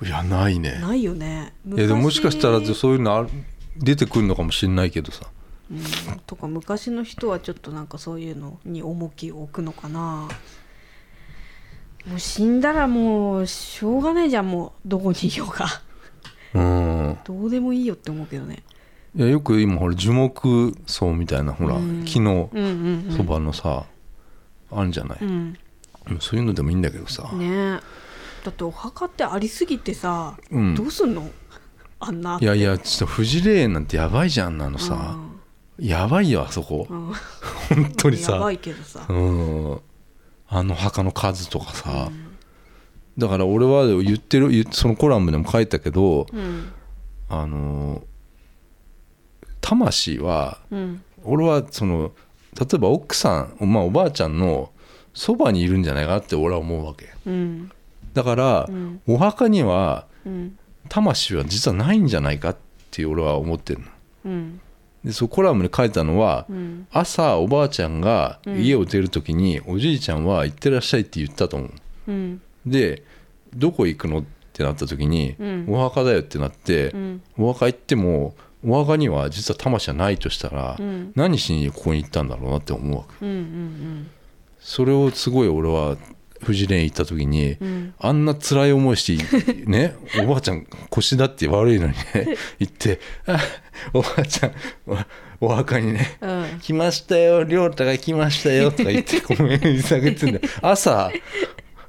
いやないね。ないよね。いやでももしかしたら昔。そういうのある出てくるのかもしれないけどさ。うん。とか昔の人はちょっとなんかそういうのに重きを置くのかな。もう死んだらもうしょうがないじゃんもうどこにいようかうん。どうでもいいよって思うけどね。いやよく今ほら樹木葬みたいなほら、うん。木のうんうんうん。そばのさ、あるんじゃない、うん。そういうのでもいいんだけどさ、ねえ。だってお墓ってありすぎてさ、うん。どうすんの？あんな。いやいやちょっと富士霊園なんてやばいじゃんなのさ、やばいよあそこ、うん。うん本当にさ。やばいけどさ。うん。あの墓の数とかさ、だから俺は言ってる言そのコラムでも書いたけどうん。あの魂はうん。俺はその例えば奥さん、まあ、おばあちゃんのそばにいるんじゃないかなって俺は思うわけ。うん。だから、うん。お墓にはうん魂は実はないんじゃないかって俺は思ってるの。うん。でそのコラムに書いたのは、うん。朝おばあちゃんが家を出る時に、おじいちゃんは行ってらっしゃいって言ったと思う。うん。でどこ行くのってなった時に、うん。お墓だよってなって、うん。お墓行ってもお墓には実は魂はないとしたら、うん。何しにここに行ったんだろうなって思うわけ。うんうん。それをすごい俺は富士連行った時に、うん。あんな辛い思いして ねおばあちゃん腰だって悪いのにね行ってあ「おばあちゃんおお墓にねうん。来ましたよ亮太が来ましたよ」とか言ってごめん水あげてんだよ。朝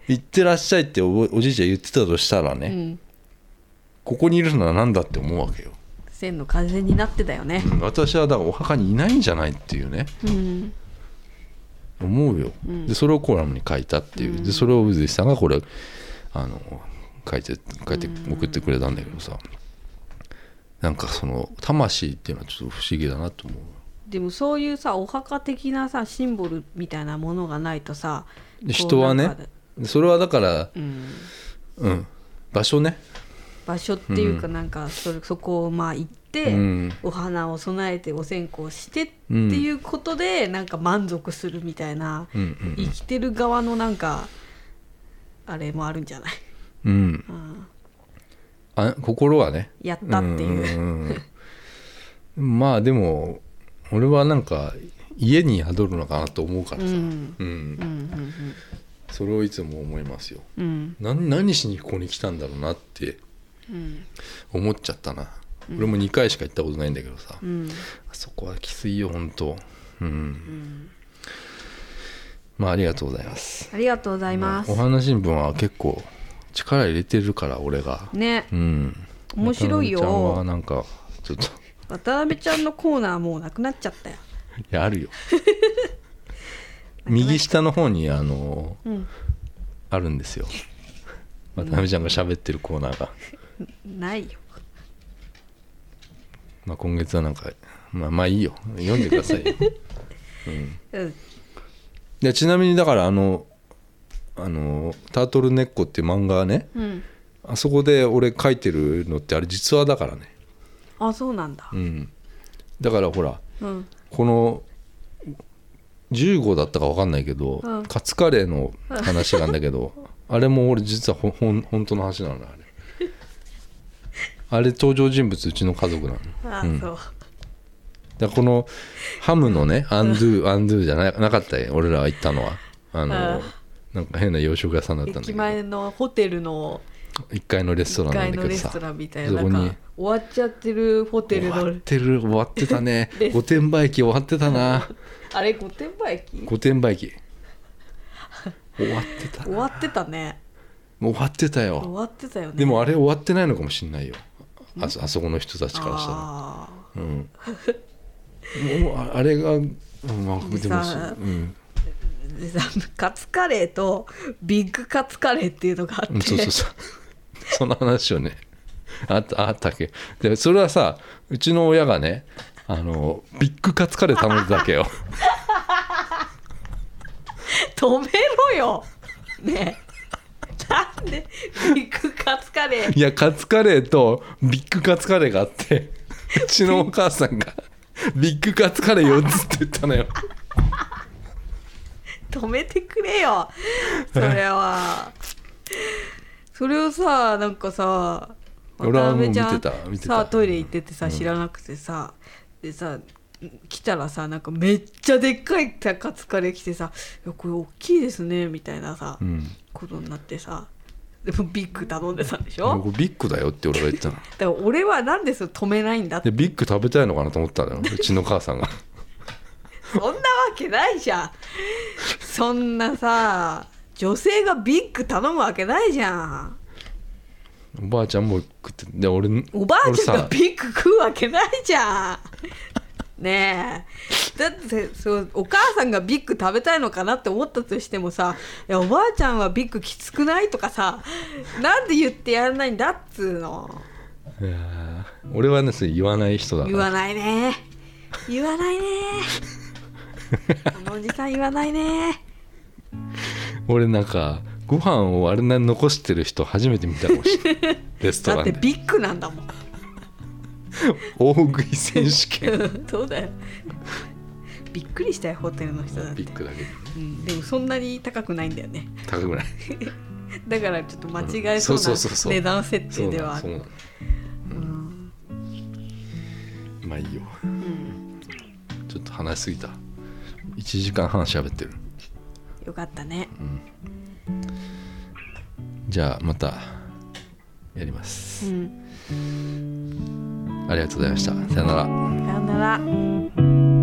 行ってらっしゃいっておおじいちゃん言ってたとしたらね、うん。ここにいるのは何だって思うわけよ、千の風になってたよね。うん私はだからお墓にいないんじゃないっていうね。うん思うよ、ん。でそれをコラムに書いたっていう、でそれを宇髄さんがこれあの書いて書いて送ってくれたんだけどさ、なんかその魂っていうのはちょっと不思議だなと思う。でもそういうさお墓的なさシンボルみたいなものがないとさで人はねそれはだからうん。うん。場所ね。場所っていうかなんかそれそこをまあ行って、うん。お花を備えてお線香してっていうことでなんか満足するみたいな、うんうん生きてる側のなんかあれもあるんじゃない、うん。うん、あ心はね。やったっていう,、んうんうん まあでも俺はなんか家に宿るのかなと思うからさ、うん。うん。うんうんそれをいつも思いますよ。うん。何何しにここに来たんだろうなってうん。思っちゃったな、俺も2回しか行ったことないんだけどさ、うん。あそこはきついよ本当。うん、まあありがとうございます。ありがとうございます。お花新聞は結構力入れてるから俺が。ね。うん。面白いよ。渡辺ちゃんはなんかちょっと。渡辺ちゃんのコーナーもうなくなっちゃったよ。いやあるよ。右下の方にあのうん。あるんですよ。渡辺ちゃんが喋ってるコーナーが、ないよまあ、今月はなんかまあまあいいよ。読んでくださいよ。うん。でちなみにだからあのあの「タートルネッコ」っていう漫画はね。うん。あそこで俺書いてるのってあれ実話だからね。あそうなんだ。うん。だからほらうん。この15だったか分かんないけど、うん。カツカレーの話なんだけど あれも俺実はほほん本当の話なのねあれあれ登場人物うちの家族なの。あ、うん。そう。だこのハムのねアンドゥアンドゥじゃななかったよ俺らが行ったのは。あのあなんか変な洋食屋さんだったんだけど。駅前のホテルの1階のレストラ1ンなんだけどさ。階のレストランみたいそこに。終わっちゃってるホテルの。終わってる終わってたね。御殿場駅終わってたな。あれ御殿場駅？御殿場駅。終わってた終わってたね。もう終わってた終よわってたよね。でもあれ終わってないのかもしんないよあそあそこの人たちからしたら。あうん。もうああれが、うんまあ、でもうん。カツカレーとビッグカツカレーっていうのがあって。うんそうそうそう。その話をねあったあったっけ。でそれはさうちの親がねあのビッグカツカレー頼んでたわけよ。止めろよ。ね。えなんでビッグカツカレー。いやカツカレーとビッグカツカレーがあってうちのお母さんがビッグカツカレー4つって言ったのよ。止めてくれよ。それは。それをさなんかさ俺はもう見て渡辺ちゃんた見てた。さトイレ行っててさ知らなくてさ、でさ来たらさなんかめっちゃでっかいさカツカレー来てさ「いやこれ大きいですね」みたいなさ、うん。ことになってさでもビッグ頼んでたんでしょ？ビッグだよって俺が言ったの。だから俺はなんでそれ止めないんだって。でビッグ食べたいのかなと思ったのよ。うちの母さんが。そんなわけないじゃん。そんなさ女性がビッグ頼むわけないじゃん。おばあちゃんも食ってで俺おばあちゃんがビッグ食うわけないじゃんねえ。だってそうお母さんがビッグ食べたいのかなって思ったとしてもさ「いやおばあちゃんはビッグきつくない?」とかさなんで言ってやらないんだっつうの。いやー俺はねそれ言わない人だ言わないね。言わないね。このおじさん言わないね。俺なんかご飯をあれな残してる人初めて見たかもしれない。レストだランで。ってビッグなんだもん大食い選手権。そうだよ。びっくりしたよホテルの人だって。ビッグだけ。どうん、でもそんなに高くないんだよね。高くない。だからちょっと間違えそううんそうそうそうそう。な値段設定では。うなのうん。まあいいよ。うん。ちょっと話しすぎた。1時間半喋ってる。よかったね。じゃあまたやりまうす、んありがとうございました。さよなら。さよなら。